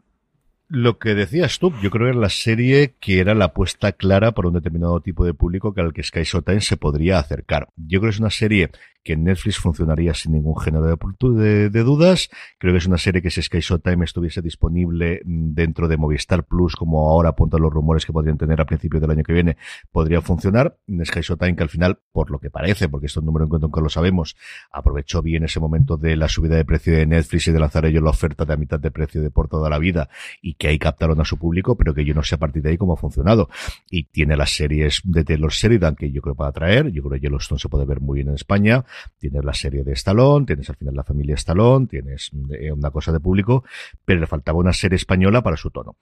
Lo que decías tú, yo creo que era la serie que era la apuesta clara para un determinado tipo de público que al que Sky Showtime se podría acercar. Yo creo que es una serie que en Netflix funcionaría sin ningún género de, de- de dudas. Creo que es una serie que si Sky Showtime estuviese disponible mm, dentro de Movistar Plus, como ahora apuntan los rumores que podrían tener a principios del año que viene, podría funcionar. Sky Showtime que al final, por lo que parece, porque esto es un número en cuenta que lo sabemos, aprovechó bien ese momento de la subida de precio de Netflix y de lanzar ellos la oferta de a mitad de precio de por toda la vida y que ahí captaron a su público, pero que yo no sé a partir de ahí cómo ha funcionado. Y tiene las series de Taylor Sheridan que yo creo que va a traer. Yo creo que Yellowstone se puede ver muy bien en España. Tienes la serie de Stallone, tienes al final la familia Stallone, tienes eh, una cosa de público, pero le faltaba una serie española para su tono.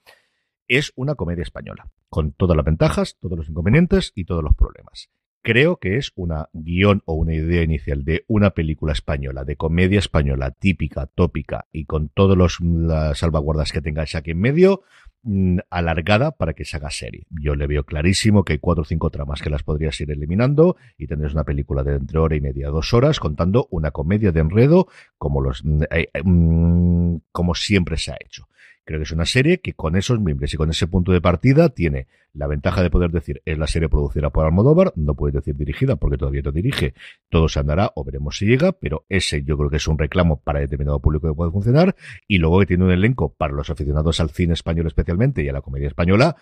Es una comedia española, con todas las ventajas, todos los inconvenientes y todos los problemas. Creo que es una guion o una idea inicial de una película española, de comedia española típica, tópica y con todas los- las salvaguardas que tengáis aquí en medio, mm, alargada para que se haga serie. Yo le veo clarísimo que hay cuatro o cinco tramas que las podrías ir eliminando y tendrás una película de entre hora y media dos horas contando una comedia de enredo como los eh, eh, mm, como siempre se ha hecho. Creo que es una serie que con esos miembros y con ese punto de partida tiene la ventaja de poder decir es la serie producida por Almodóvar, no puedes decir dirigida porque todavía no dirige, todo se andará o veremos si llega, pero ese yo creo que es un reclamo para determinado público que puede funcionar. Y luego que tiene un elenco para los aficionados al cine español especialmente y a la comedia española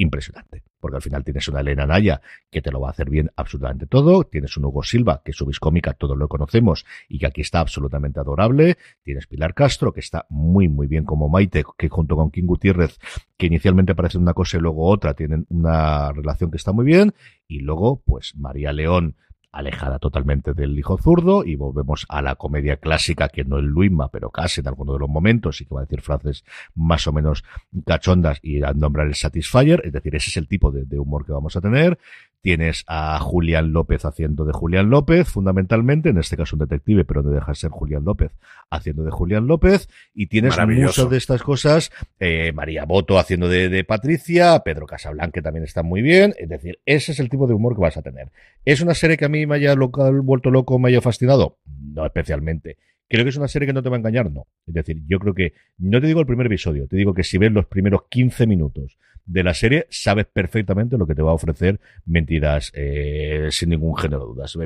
impresionante, porque al final tienes una Elena Naya que te lo va a hacer bien absolutamente todo, tienes un Hugo Silva que su cómica todos lo conocemos y que aquí está absolutamente adorable, tienes Pilar Castro que está muy muy bien como Maite, que junto con King Gutiérrez, que inicialmente parece una cosa y luego otra, tienen una relación que está muy bien, y luego pues María León alejada totalmente del hijo zurdo y volvemos a la comedia clásica que no es Luisma pero casi en alguno de los momentos y que va a decir frases más o menos cachondas y a nombrar el Satisfyer, es decir, ese es el tipo de, de humor que vamos a tener. Tienes a Julián López haciendo de Julián López, fundamentalmente, en este caso un detective, pero no deja de ser Julián López haciendo de Julián López, y tienes muchas de estas cosas, eh, María Boto haciendo de, de Patricia, Pedro Casablanca también está muy bien, es decir, ese es el tipo de humor que vas a tener. ¿Es una serie que a mí me haya vuelto loco, me haya fascinado? No especialmente. Creo que es una serie que no te va a engañar, no. Es decir, yo creo que, no te digo el primer episodio, te digo que si ves los primeros 15 minutos de la serie, sabes perfectamente lo que te va a ofrecer mentiras eh, sin ningún género de dudas,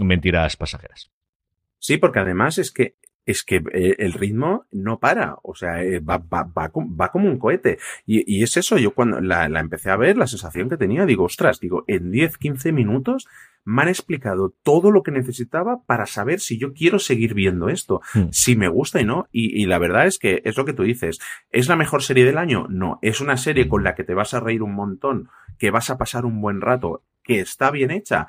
mentiras pasajeras. Sí, porque además es que es que eh, el ritmo no para, o sea, eh, va, va, va, va como un cohete. Y, y es eso, yo cuando la, la empecé a ver, la sensación que tenía, digo, ostras, digo, en 10, 15 minutos me han explicado todo lo que necesitaba para saber si yo quiero seguir viendo esto, Hmm. si me gusta y no. Y, y la verdad es que es lo que tú dices. ¿Es la mejor serie del año? No. Es una serie con la que te vas a reír un montón, que vas a pasar un buen rato, que está bien hecha,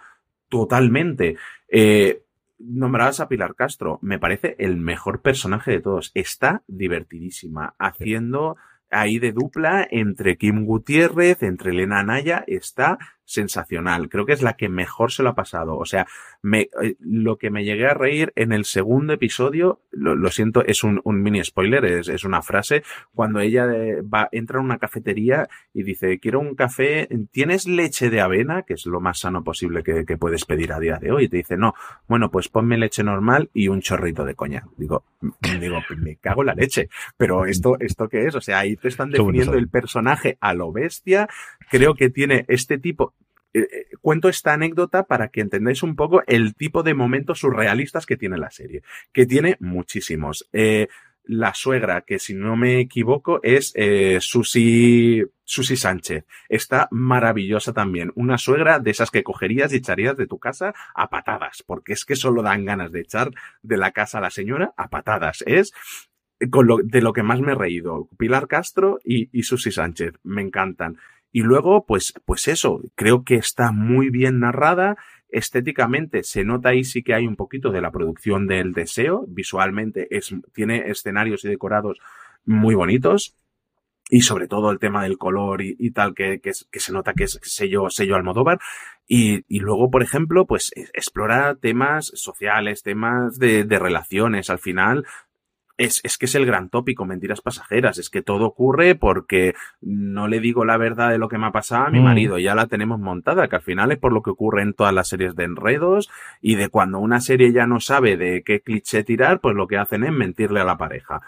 totalmente. Eh, nombrabas a Pilar Castro, me parece el mejor personaje de todos. Está divertidísima, haciendo ahí de dupla entre Kim Gutiérrez, entre Elena Naya, está sensacional. Creo que es la que mejor se lo ha pasado. O sea, me, eh, lo que me llegué a reír en el segundo episodio, lo, lo siento, es un, un, mini spoiler, es, es una frase, cuando ella eh, va, entra a una cafetería y dice, quiero un café, ¿tienes leche de avena? Que es lo más sano posible que, que puedes pedir a día de hoy. Y te dice, no, bueno, pues ponme leche normal y un chorrito de coña. Digo, digo, me cago en la leche. Pero esto, ¿esto qué es? O sea, ahí te están definiendo el personaje a lo bestia. Creo que tiene este tipo, eh, cuento esta anécdota para que entendáis un poco el tipo de momentos surrealistas que tiene la serie, que tiene muchísimos. Eh, la suegra, que si no me equivoco es eh, Susi, Susi Sánchez. Está maravillosa también. Una suegra de esas que cogerías y echarías de tu casa a patadas, porque es que solo dan ganas de echar de la casa a la señora a patadas. Es de lo que más me he reído. Pilar Castro y, y Susi Sánchez. Me encantan. Y luego, pues, pues eso, creo que está muy bien narrada. Estéticamente se nota ahí sí que hay un poquito de la producción del deseo. Visualmente es, tiene escenarios y decorados muy bonitos. Y sobre todo el tema del color y, tal, que, que, que, se nota que es sello, sello Almodóvar. Y, y luego, por ejemplo, pues explora temas sociales, temas de, de relaciones. Al final, es, es, que es el gran tópico, mentiras pasajeras. Es que todo ocurre porque no le digo la verdad de lo que me ha pasado a mi mm. marido. Ya la tenemos montada, que al final es por lo que ocurre en todas las series de enredos y de cuando una serie ya no sabe de qué cliché tirar, pues lo que hacen es mentirle a la pareja.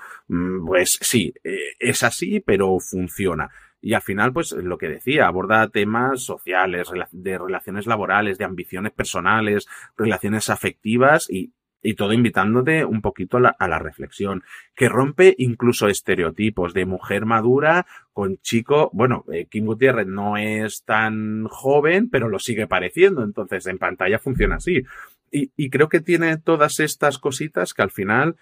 Pues sí, es así, pero funciona. Y al final, pues lo que decía, aborda temas sociales, de relaciones laborales, de ambiciones personales, relaciones afectivas y y todo invitándote un poquito a la, reflexión, que rompe incluso estereotipos de mujer madura con chico, bueno, eh, Kim Gutiérrez no es tan joven, pero lo sigue pareciendo, entonces en pantalla funciona así. Y, y creo que tiene todas estas cositas que al final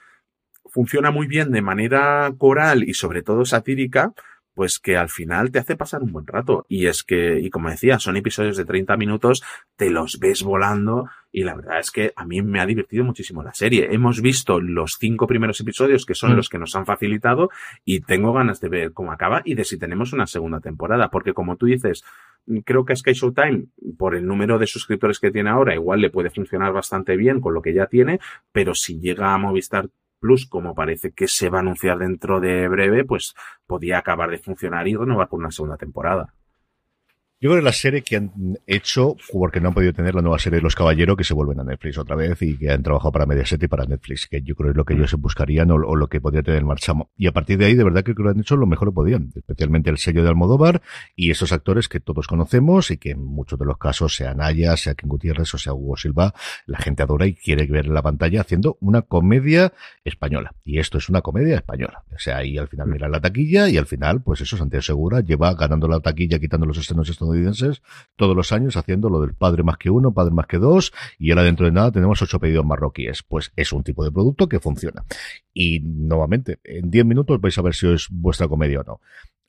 funciona muy bien de manera coral y sobre todo satírica, pues que al final te hace pasar un buen rato. Y es que, y como decía, son episodios de 30 minutos, te los ves volando y la verdad es que a mí me ha divertido muchísimo la serie. Hemos visto los cinco primeros episodios que son mm. los que nos han facilitado y tengo ganas de ver cómo acaba y de si tenemos una segunda temporada, porque como tú dices, creo que Sky Showtime, por el número de suscriptores que tiene ahora, igual le puede funcionar bastante bien con lo que ya tiene, pero si llega a Movistar Plus, como parece que se va a anunciar dentro de breve, pues podía acabar de funcionar y renovar por una segunda temporada. Yo creo que la serie que han hecho, porque no han podido tener la nueva serie de Los Caballeros, que se vuelven a Netflix otra vez y que han trabajado para Mediaset y para Netflix, que yo creo que es lo que ellos se buscarían o, o, lo que podría tener en marcha. Y a partir de ahí, de verdad que creo que han hecho lo mejor que podían, especialmente el sello de Almodóvar y esos actores que todos conocemos y que en muchos de los casos, sea Naya, sea King Gutiérrez o sea Hugo Silva, la gente adora y quiere ver en la pantalla haciendo una comedia española. Y esto es una comedia española. O sea, ahí al final mira la taquilla y al final, pues eso, Santiago Segura lleva ganando la taquilla, quitando los estrenos todos los años haciendo lo del padre más que uno, padre más que dos, y ahora dentro de nada tenemos ocho pedidos marroquíes. Pues es un tipo de producto que funciona. Y nuevamente, en diez minutos vais a ver si es vuestra comedia o no.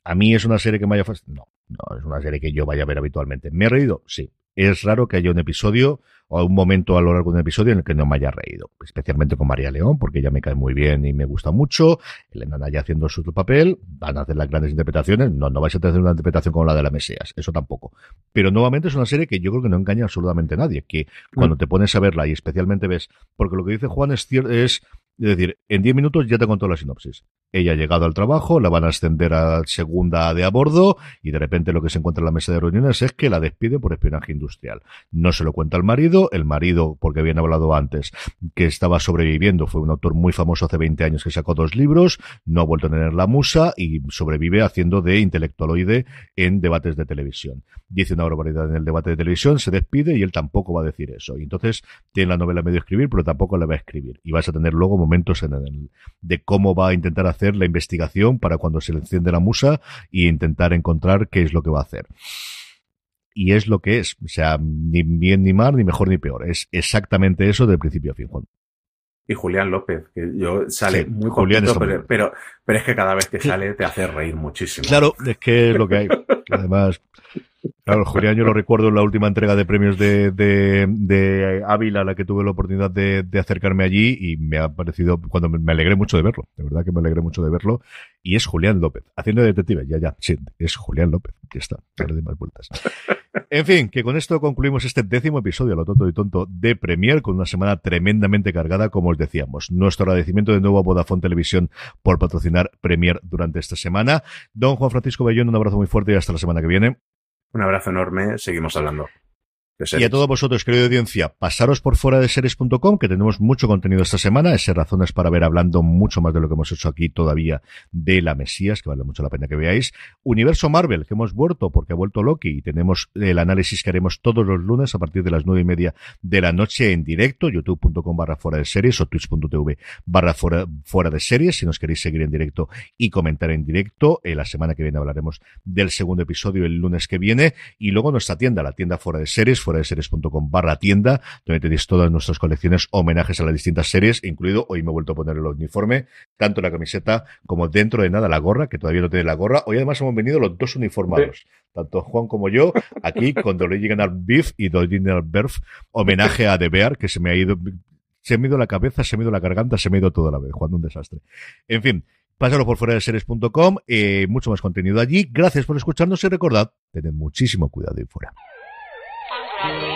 A mí es una serie que me haya... No, no, es una serie que yo vaya a ver habitualmente. ¿Me he reído? Sí. Es raro que haya un episodio o un momento a lo largo de un episodio en el que no me haya reído, especialmente con María León, porque ella me cae muy bien y me gusta mucho, Elena Naya haciendo su papel, van a hacer las grandes interpretaciones, no, no vais a tener una interpretación como la de la Mesías, eso tampoco. Pero nuevamente es una serie que yo creo que no engaña absolutamente a nadie, que cuando te pones a verla y especialmente ves, porque lo que dice Juan es, es es decir, en 10 minutos ya te contó la sinopsis. Ella ha llegado al trabajo, la van a ascender a segunda de a bordo y de repente lo que se encuentra en la mesa de reuniones es que la despide por espionaje industrial. No se lo cuenta el marido, el marido, porque habían hablado antes, que estaba sobreviviendo, fue un autor muy famoso hace 20 años que sacó dos libros, no ha vuelto a tener la musa y sobrevive haciendo de intelectualoide en debates de televisión. Dice una barbaridad en el debate de televisión, se despide y él tampoco va a decir eso. Y entonces tiene la novela medio escribir, pero tampoco la va a escribir. Y vas a tener luego momentos en el, de cómo va a intentar hacer la investigación para cuando se le enciende la musa y intentar encontrar qué es lo que va a hacer. Y es lo que es, o sea, ni bien ni mal, ni mejor ni peor. Es exactamente eso del principio a fin, Juan y Julián López, que yo sale sí, muy Julián pero, pero, pero, es que cada vez que sale te hace reír muchísimo. Claro, es que es lo que hay. Además, Claro, Julián, yo lo recuerdo en la última entrega de premios de, Ávila, la que tuve la oportunidad de, acercarme allí y me ha parecido, cuando me, alegré mucho de verlo, de verdad que me alegré mucho de verlo, y es Julián López, haciendo de detective, ya, ya, sí, es Julián López, ya está, doy más vueltas. En fin, que con esto concluimos este décimo episodio, lo tonto y tonto, de Premier, con una semana tremendamente cargada, como os decíamos. Nuestro agradecimiento de nuevo a Vodafone Televisión por patrocinar Premier durante esta semana. Don Juan Francisco Bellón, un abrazo muy fuerte y hasta la semana que viene. Un abrazo enorme, seguimos hablando. Y a todos vosotros, querida audiencia, pasaros por fuera de series.com, que tenemos mucho contenido esta semana, ese razones para ver hablando mucho más de lo que hemos hecho aquí todavía de la Mesías, que vale mucho la pena que veáis. Universo Marvel, que hemos vuelto porque ha vuelto Loki y tenemos el análisis que haremos todos los lunes a partir de las nueve y media de la noche en directo, youtube.com barra fuera de series o twitch.tv barra fuera, fuera de series, si nos queréis seguir en directo y comentar en directo. Eh, la semana que viene hablaremos del segundo episodio el lunes que viene y luego nuestra tienda, la tienda fuera de series, fuera de series.com barra tienda, donde tenéis todas nuestras colecciones, homenajes a las distintas series, incluido, hoy me he vuelto a poner el uniforme, tanto la camiseta como dentro de nada la gorra, que todavía no tiene la gorra. Hoy además hemos venido los dos uniformados, tanto Juan como yo, aquí con The Original Beef y The Original Berf, homenaje a The Bear, que se me ha ido, se me ha ido la cabeza, se me ha ido la garganta, se me ha ido toda la vez, Juan, un desastre. En fin, Pásalo por fuera de series.com, eh, mucho más contenido allí. Gracias por escucharnos y recordad, tened muchísimo cuidado ahí fuera. Broadway